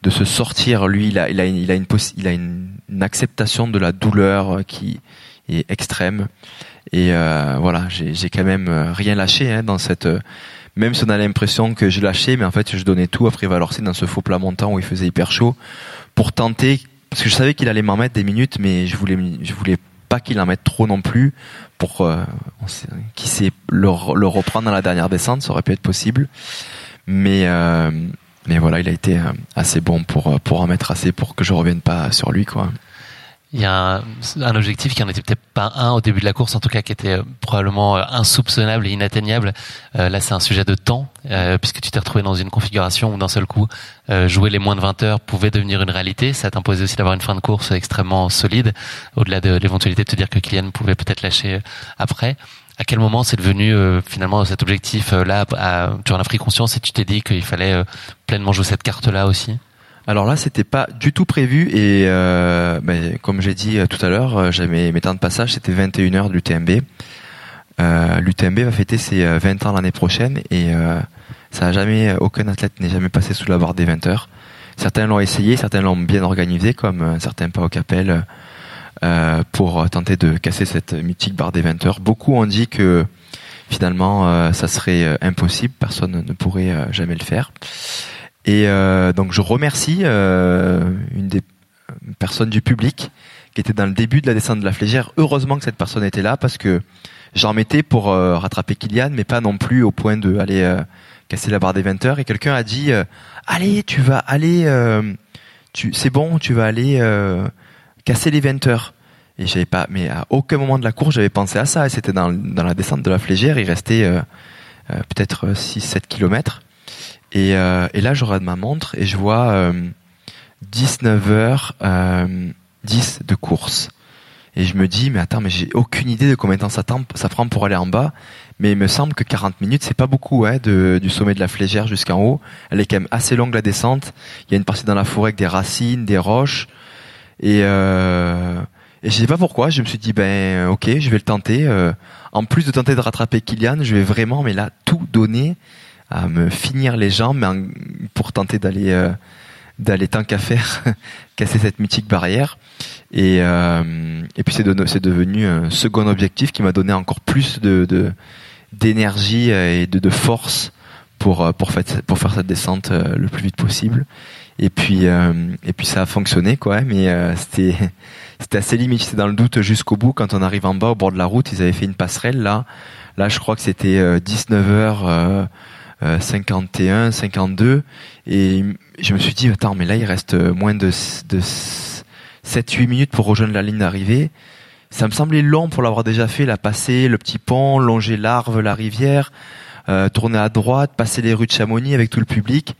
de se sortir. Lui, il a, il a, une, il a, une, il a une, acceptation de la douleur qui est extrême. Et euh, voilà, j'ai quand même euh, rien lâché hein, dans cette. Euh, même si on a l'impression que je lâchais, mais en fait, je donnais tout après Valorcine dans ce faux plat montant où il faisait hyper chaud pour tenter, parce que je savais qu'il allait m'en mettre des minutes, mais je voulais, je voulais pas qu'il en mette trop non plus pour euh, qui sait le, reprendre dans la dernière descente, ça aurait pu être possible. Mais euh, mais voilà, il a été euh, assez bon pour euh, pour en mettre assez pour que je revienne pas sur lui quoi. Il y a un, objectif qui en était peut-être pas un au début de la course, en tout cas qui était euh, probablement insoupçonnable et inatteignable. là, c'est un sujet de temps, puisque tu t'es retrouvé dans une configuration où d'un seul coup, jouer les moins de 20 heures pouvait devenir une réalité. Ça t'imposait aussi d'avoir une fin de course extrêmement solide, au-delà de l'éventualité de te dire que Kylian pouvait peut-être lâcher après à quel moment c'est devenu euh, finalement cet objectif euh, là Tu en as pris conscience et tu t'es dit qu'il fallait euh, pleinement jouer cette carte là aussi? Alors là, c'était pas du tout prévu et ben, comme j'ai dit tout à l'heure, j'avais mes temps de passage, c'était 21 heures de l'UTMB. L'UTMB va fêter ses 20 ans l'année prochaine et ça a jamais, aucun athlète n'est jamais passé sous la barre des 20 heures. Certains l'ont essayé, certains l'ont bien organisé, comme un certain Pau Capel euh, pour tenter de casser cette mythique barre des 20 heures. Beaucoup ont dit que finalement euh, ça serait euh, impossible, personne ne pourrait jamais le faire. Et donc je remercie une des personnes du public qui était dans le début de la descente de la flégère. Heureusement que cette personne était là parce que j'en mettais pour rattraper Kylian, mais pas non plus au point de aller casser la barre des 20 heures. Et quelqu'un a dit allez, tu vas aller, tu, c'est bon, tu vas aller casser les 20 heures. Et j'avais pas, mais à aucun moment de la course, j'avais pensé à ça. Et c'était dans, dans la descente de la flégère, il restait euh, euh, peut-être 6-7 kilomètres. Et, euh, et là, je regarde ma montre et je vois 19h10 de course. Et je me dis, mais attends, mais j'ai aucune idée de combien de temps ça, ça prend pour aller en bas. Mais il me semble que 40 minutes, c'est pas beaucoup, hein, de, du sommet de la flégère jusqu'en haut. Elle est quand même assez longue la descente. Il y a une partie dans la forêt avec des racines, des roches. Et, euh, et je sais pas pourquoi, je me suis dit ben ok, je vais le tenter. Euh, en plus de tenter de rattraper Kylian, je vais vraiment mais là tout donner à me finir les jambes pour tenter d'aller euh, d'aller tant qu'à faire casser cette mythique barrière. Et, euh, et puis c'est de, c'est devenu un second objectif qui m'a donné encore plus de, d'énergie et de, de force pour pour faire pour faire cette descente le plus vite possible. Et puis euh, et puis ça a fonctionné quoi. Mais euh, c'était c'était assez limite. C'était dans le doute jusqu'au bout. Quand on arrive en bas au bord de la route, ils avaient fait une passerelle là. Là, je crois que c'était 19h. 51, 52 et je me suis dit attends mais là il reste moins de, de 7-8 minutes pour rejoindre la ligne d'arrivée ça me semblait long pour l'avoir déjà fait la passer le petit pont longer l'Arve la rivière euh, tourner à droite passer les rues de Chamonix avec tout le public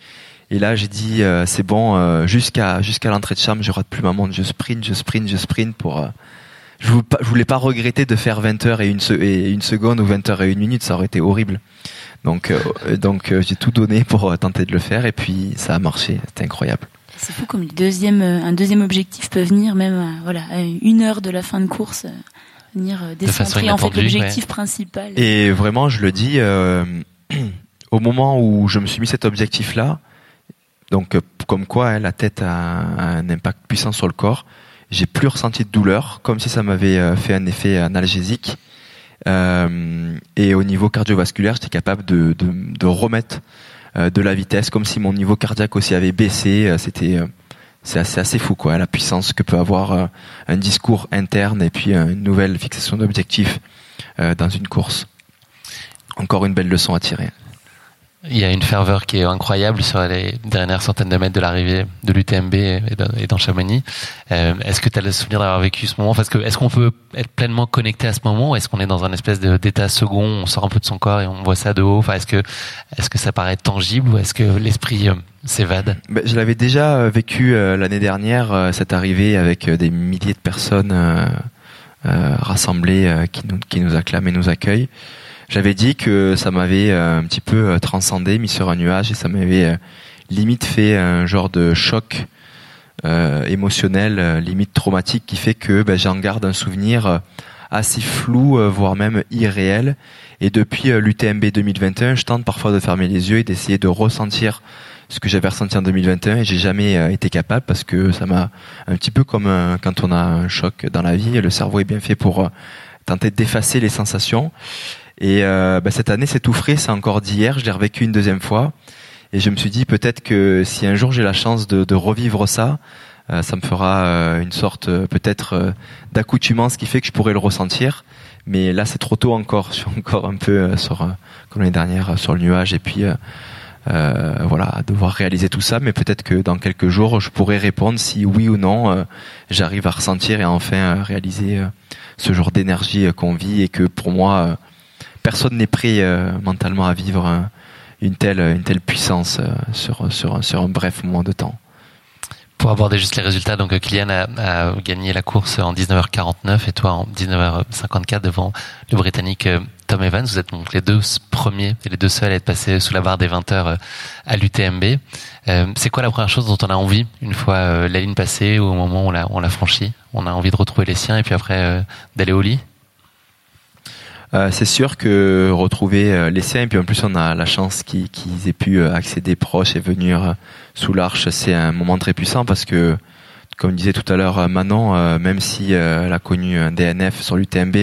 et là, j'ai dit, euh, c'est bon, euh, jusqu'à l'entrée de chambre, je rate plus ma montre, je sprint, je sprint, je sprint pour. Euh, je, voulais pas, je voulais pas regretter de faire 20 heures et une, et une seconde ou 20 heures et une minute, ça aurait été horrible. Donc, donc j'ai tout donné pour tenter de le faire et puis ça a marché, c'était incroyable. C'est fou comme le deuxième, un deuxième objectif peut venir même, voilà, à une heure de la fin de course, venir décentrer en fait l'objectif principal. Et vraiment, je le dis, au moment où je me suis mis cet objectif-là, donc, euh, comme quoi hein, la tête a un, impact puissant sur le corps. J'ai plus ressenti de douleur, comme si ça m'avait euh, fait un effet analgésique. Euh, et au niveau cardiovasculaire, j'étais capable de, de, de remettre euh, de la vitesse, comme si mon niveau cardiaque aussi avait baissé. C'était c'est assez, assez fou quoi, la puissance que peut avoir un discours interne et puis une nouvelle fixation d'objectifs dans une course. Encore une belle leçon à tirer. Il y a une ferveur qui est incroyable sur les dernières centaines de mètres de l'arrivée de l'UTMB et dans Chamonix. Euh, est-ce que tu as le souvenir d'avoir vécu ce moment? Parce que est-ce qu'on peut être pleinement connecté à ce moment? Est-ce qu'on est dans un espèce d'état second, on sort un peu de son corps et on voit ça de haut. Est-ce que ça paraît tangible ou est-ce que l'esprit euh, s'évade? Ben, Je l'avais déjà euh, vécu l'année dernière cette arrivée avec des milliers de personnes rassemblées qui nous acclament et nous accueillent. J'avais dit que ça m'avait euh, un petit peu euh, transcendé, mis sur un nuage, et ça m'avait euh, limite fait un genre de choc émotionnel, limite traumatique, qui fait que ben, j'en garde un souvenir assez flou, voire même irréel. Et depuis l'UTMB 2021, je tente parfois de fermer les yeux et d'essayer de ressentir ce que j'avais ressenti en 2021 et j'ai jamais été capable parce que ça m'a un petit peu comme quand on a un choc dans la vie, le cerveau est bien fait pour tenter d'effacer les sensations. Et euh, bah, cette année, c'est tout frais, c'est encore d'hier. Je l'ai revécu une deuxième fois. Et je me suis dit peut-être que si un jour j'ai la chance de, de revivre ça, euh, ça me fera euh, une sorte peut-être d'accoutumance qui fait que je pourrais le ressentir. Mais là, c'est trop tôt encore. Je suis encore un peu sur, comme l'année dernière, sur le nuage. Et puis, voilà, devoir réaliser tout ça. Mais peut-être que dans quelques jours, je pourrais répondre si oui ou non j'arrive à ressentir et enfin réaliser ce genre d'énergie qu'on vit et que pour moi personne n'est prêt euh, mentalement à vivre une telle une telle puissance euh, sur sur sur un bref moment de temps. Pour aborder juste les résultats, donc Kylian a, gagné la course en 19h49 et toi en 19h54 devant le Britannique euh, Tom Evans. Vous êtes donc les deux premiers et les deux seuls à être passés sous la barre des 20 heures à l'UTMB. c'est quoi la première chose dont on a envie une fois la ligne passée ou au moment où on l'a franchi On a envie de retrouver les siens et puis après d'aller au lit? Euh, c'est sûr que retrouver euh, les siens, et puis en plus on a la chance qu'ils aient pu euh, accéder proches et venir sous l'arche, c'est un moment très puissant parce que, comme disait tout à l'heure Manon, même si elle a connu un DNF sur l'UTMB,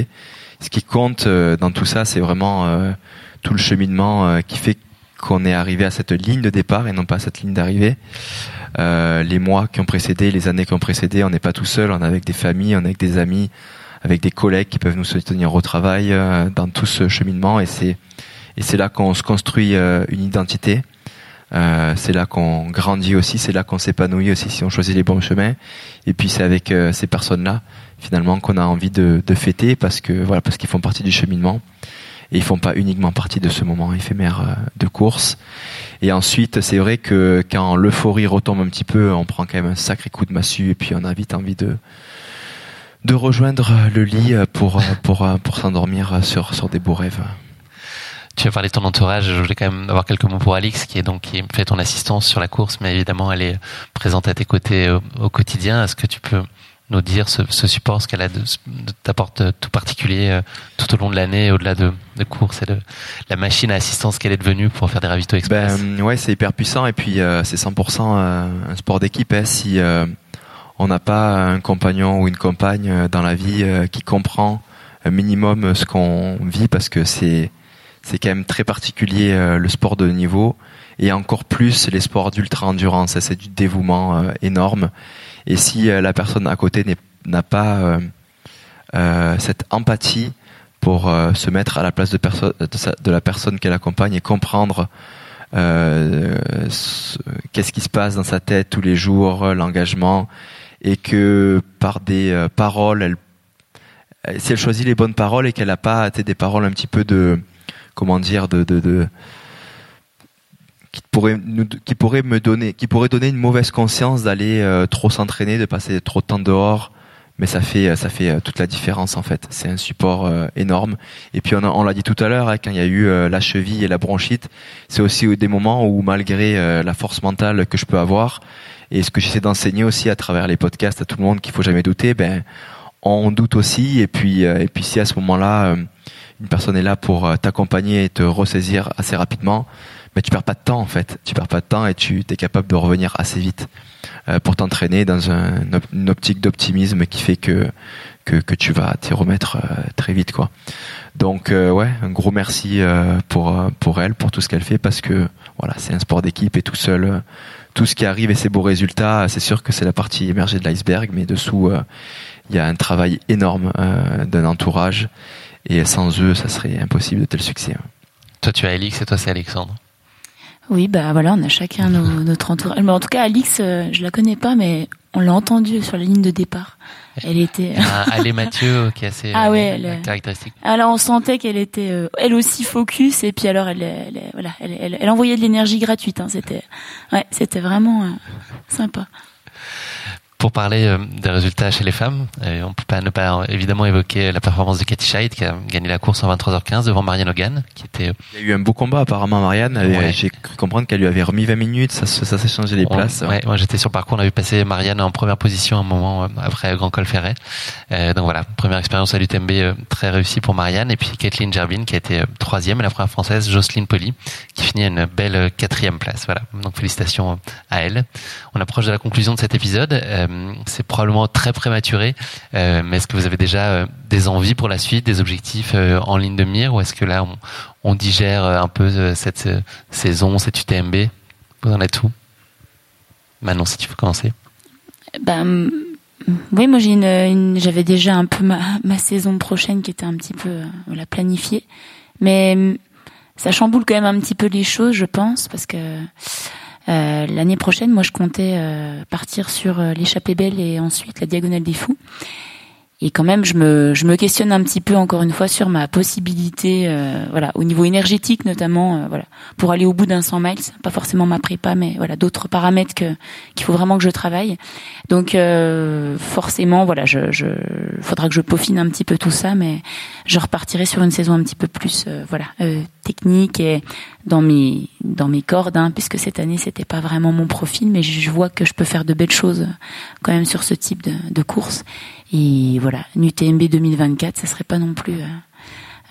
ce qui compte dans tout ça, c'est vraiment tout le cheminement qui fait qu'on est arrivé à cette ligne de départ et non pas à cette ligne d'arrivée. les mois qui ont précédé, les années qui ont précédé, on n'est pas tout seul, on est avec des familles, on est avec des amis, avec des collègues qui peuvent nous soutenir au travail euh, dans tout ce cheminement et c'est et c'est là qu'on se construit euh, une identité. Euh, c'est là qu'on grandit aussi, c'est là qu'on s'épanouit aussi si on choisit les bons chemins. Et puis c'est avec ces personnes-là finalement qu'on a envie de, de, fêter parce que voilà parce qu'ils font partie du cheminement et ils font pas uniquement partie de ce moment éphémère de course. Et ensuite c'est vrai que quand l'euphorie retombe un petit peu, on prend quand même un sacré coup de massue et puis on a vite envie de de rejoindre le lit pour pour pour s'endormir sur sur des beaux rêves. Tu as parlé de ton entourage. Je voulais quand même avoir quelques mots pour Alix, qui est donc qui fait ton assistance sur la course, mais évidemment elle est présente à tes côtés au, quotidien. Est-ce que tu peux nous dire ce, ce support, ce qu'elle a de, t'apporte tout particulier euh, tout au long de l'année, au-delà de, de courses et de la machine à assistance qu'elle est devenue pour faire des ravitaux express? Ben, ouais, c'est hyper puissant et puis euh, c'est 100% euh, un sport d'équipe. Hein, si on n'a pas un compagnon ou une compagne euh, dans la vie euh, qui comprend un minimum ce qu'on vit parce que c'est c'est quand même très particulier euh, le sport de niveau et encore plus les sports d'ultra endurance c'est du dévouement énorme. Et si la personne à côté n'a pas cette empathie pour se mettre à la place de, de la personne qu'elle accompagne et comprendre qu'est-ce qui se passe dans sa tête tous les jours l'engagement et que par des euh, paroles, si elle choisit les bonnes paroles et qu'elle n'a pas des paroles un petit peu de, comment dire, de, de qui pourrait nous, qui pourrait me donner, qui pourrait donner une mauvaise conscience d'aller euh, trop s'entraîner, de passer trop de temps dehors, mais ça fait ça fait euh, toute la différence en fait. C'est un support énorme. Et puis on, on l'a dit tout à l'heure, hein, quand il y a eu la cheville et la bronchite, c'est aussi des moments où malgré la force mentale que je peux avoir, et ce que j'essaie d'enseigner aussi à travers les podcasts à tout le monde qu'il faut jamais douter, ben on doute aussi. Et puis euh, et puis si à ce moment-là euh, une personne est là pour euh, t'accompagner et te ressaisir assez rapidement, ben tu perds pas de temps en fait. Tu perds pas de temps et tu es capable de revenir assez vite pour t'entraîner dans un, une optique d'optimisme qui fait que que, que tu vas t'y remettre très vite quoi. Donc ouais, un gros merci pour pour elle pour tout ce qu'elle fait parce que voilà, c'est un sport d'équipe et tout seul tout ce qui arrive et ces beaux résultats, c'est sûr que c'est la partie émergée de l'iceberg, mais dessous, euh, il y a un travail énorme euh, d'un entourage, et sans eux, ça serait impossible de tel succès. Toi, tu as Alix et toi, c'est Alexandre. Oui, bah voilà, on a chacun notre entourage. Mais en tout cas, Alix, je la connais pas, mais on l'a entendue sur la ligne de départ. Elle était. Allez Mathieu qui est assez ah ouais, elle... caractéristique. Alors on sentait qu'elle était elle aussi focus et puis alors elle, elle voilà elle, elle, envoyait de l'énergie gratuite. Hein, c'était ouais c'était vraiment sympa pour parler euh, des résultats chez les femmes, euh, on peut pas ne pas évidemment évoquer la performance de Katy Scheid qui a gagné la course en 23h15 devant Marianne Hogan, qui était. Euh, Il y a eu un beau combat apparemment Marianne. J'ai cru comprendre qu'elle lui avait remis 20 minutes, ça, ça, s'est changé les places. Ouais, moi j'étais sur le parcours, on a vu passer Marianne en première position un moment après Grand Col Ferret. Euh, donc voilà, première expérience à l'UTMB très réussie pour Marianne et puis Kathleen Gerbin qui a été troisième et la première française Jocelyne Poli qui finit à une belle quatrième place. Voilà, donc félicitations à elle. On approche de la conclusion de cet épisode. Euh, c'est probablement très prématuré, euh, mais est-ce que vous avez déjà euh, des envies pour la suite, des objectifs en ligne de mire, ou est-ce que là on, digère un peu cette saison, cette UTMB Vous en êtes où? Manon, si tu veux commencer. Ben, oui, moi j'avais déjà un peu ma, saison prochaine qui était un petit peu planifiée, mais ça chamboule quand même un petit peu les choses, je pense, parce que euh, l'année prochaine, moi, je comptais euh, partir sur euh, l'échappée belle et ensuite la diagonale des fous. Et quand même je me je me questionne un petit peu encore une fois sur ma possibilité euh, voilà au niveau énergétique notamment euh, voilà pour aller au bout d'un 100 miles. Pas forcément ma prépa mais voilà d'autres paramètres que qu'il faut vraiment que je travaille. Donc forcément voilà je je faudra que je peaufine un petit peu tout ça mais je repartirai sur une saison un petit peu plus voilà technique et dans mes dans mes cordes hein, puisque cette année c'était pas vraiment mon profil mais je vois que je peux faire de belles choses quand même sur ce type de, de course et voilà, une UTMB 2024, ça serait pas non plus. Euh,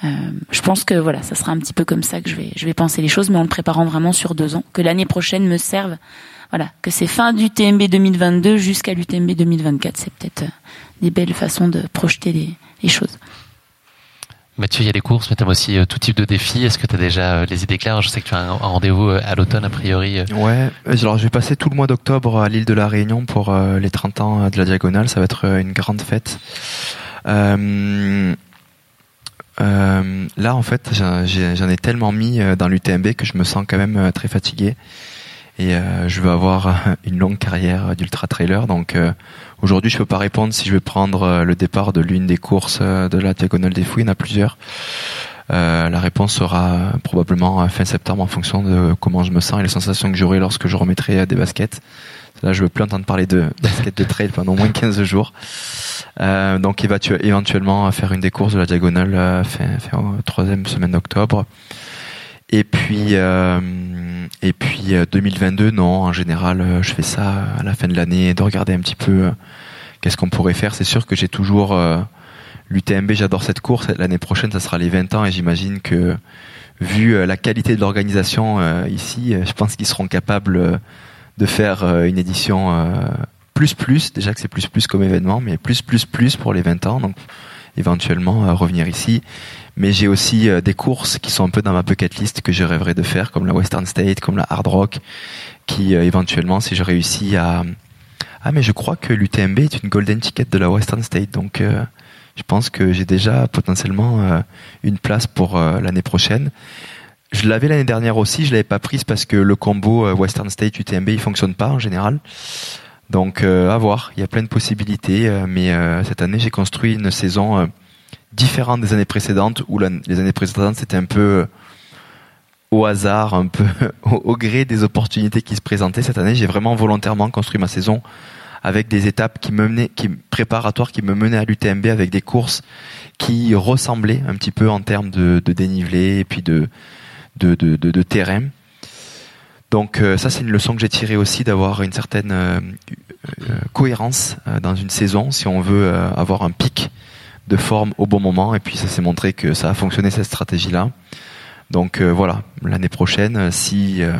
euh, je pense que voilà, ça sera un petit peu comme ça que je vais, je vais penser les choses, mais en le préparant vraiment sur deux ans, que l'année prochaine me serve. Voilà, que c'est fin d'UTMB 2022 jusqu'à l'UTMB 2024, c'est peut-être des belles façons de projeter les, les choses. Mathieu, il y a des courses, mais tu as aussi euh, tout type de défis. Est-ce que tu as déjà euh, les idées claires? Je sais que tu as un, rendez-vous euh, à l'automne, a priori. Ouais, alors je vais passer tout le mois d'octobre à l'île de la Réunion pour les 30 ans de la Diagonale. Ça va être une grande fête. Là, en fait, j'en ai tellement mis dans l'UTMB que je me sens quand même très fatigué. Et je veux avoir une longue carrière d'ultra trailer. Donc Aujourd'hui, je peux pas répondre si je vais prendre euh, le départ de l'une des courses euh, de la diagonale des fouilles. Il y en a plusieurs. Euh, la réponse sera probablement fin septembre en fonction de comment je me sens et les sensations que j'aurai lorsque je remettrai des baskets. Là, je veux plus entendre parler de baskets de trail pendant au moins 15 jours. Euh, donc, éventuellement faire une des courses de la diagonale fin, fin troisième semaine d'octobre. Et puis, euh, et puis 2022, euh, non, en général, euh, je fais ça à la fin de l'année, de regarder un petit peu qu'est-ce qu'on pourrait faire. C'est sûr que j'ai toujours l'UTMB, j'adore cette course. L'année prochaine, ça sera les 20 ans et j'imagine que vu la qualité de l'organisation ici, je pense qu'ils seront capables de faire une édition plus plus. Déjà que c'est plus plus comme événement, mais plus plus plus pour les 20 ans. Donc éventuellement revenir ici mais j'ai aussi euh, des courses qui sont un peu dans ma bucket list que je rêverais de faire, comme la Western State, comme la Hard Rock, qui euh, éventuellement, si je réussis à... Ah mais je crois que l'UTMB est une golden ticket de la Western State, donc euh, je pense que j'ai déjà potentiellement une place pour l'année prochaine. Je l'avais l'année dernière aussi, je l'avais pas prise parce que le combo Western State UTMB il fonctionne pas en général. Donc à voir, il y a plein de possibilités, mais cette année j'ai construit une saison différente des années précédentes où les années précédentes c'était un peu euh, au hasard, un peu au, gré des opportunités qui se présentaient. Cette année, j'ai vraiment volontairement construit ma saison avec des étapes qui me menaient, qui préparatoires, qui me menaient à l'UTMB avec des courses qui ressemblaient un petit peu en termes de, dénivelé et puis de de, de, de, terrain. Donc euh, ça, c'est une leçon que j'ai tirée aussi d'avoir une certaine euh, cohérence dans une saison si on veut avoir un pic de forme au bon moment. Et puis ça s'est montré que ça a fonctionné cette stratégie-là. Donc euh, voilà, l'année prochaine, euh, si euh,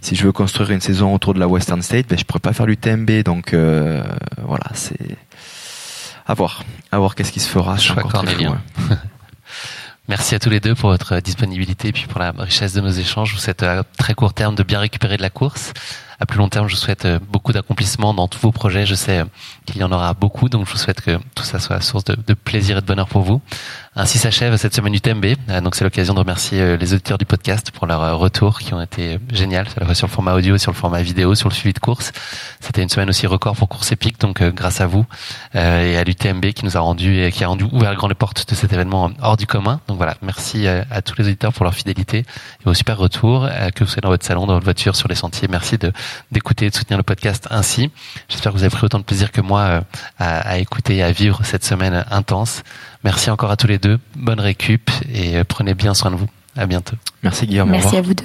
si je veux construire une saison autour de la Western State, ben, je pourrais pas faire l'UTMB. Donc voilà, c'est à voir, à voir qu'est-ce qui se fera. Je encore Merci à tous les deux pour votre disponibilité et puis pour la richesse de nos échanges. Je vous souhaite à très court terme de bien récupérer de la course à plus long terme, je vous souhaite beaucoup d'accomplissements dans tous vos projets. Je sais qu'il y en aura beaucoup, donc je vous souhaite que tout ça soit source de, plaisir et de bonheur pour vous. Ainsi s'achève cette semaine UTMB. Euh, donc c'est l'occasion de remercier euh, les auditeurs du podcast pour leur euh, retour qui ont été fois sur le format audio, sur le format vidéo, sur le suivi de course. C'était une semaine aussi record pour Course Épique, donc grâce à vous et à l'UTMB qui nous a rendu et qui a rendu ouvert grand les portes de cet événement hors du commun. Donc voilà, merci à tous les auditeurs pour leur fidélité et au super retour, que vous soyez dans votre salon, dans votre voiture, sur les sentiers. Merci de d'écouter et de soutenir le podcast ainsi. J'espère que vous avez pris autant de plaisir que moi à, à écouter et à vivre cette semaine intense. Merci encore à tous les deux. Bonne récup et euh, prenez bien soin de vous. À bientôt. Merci Guillaume. Merci à vous deux.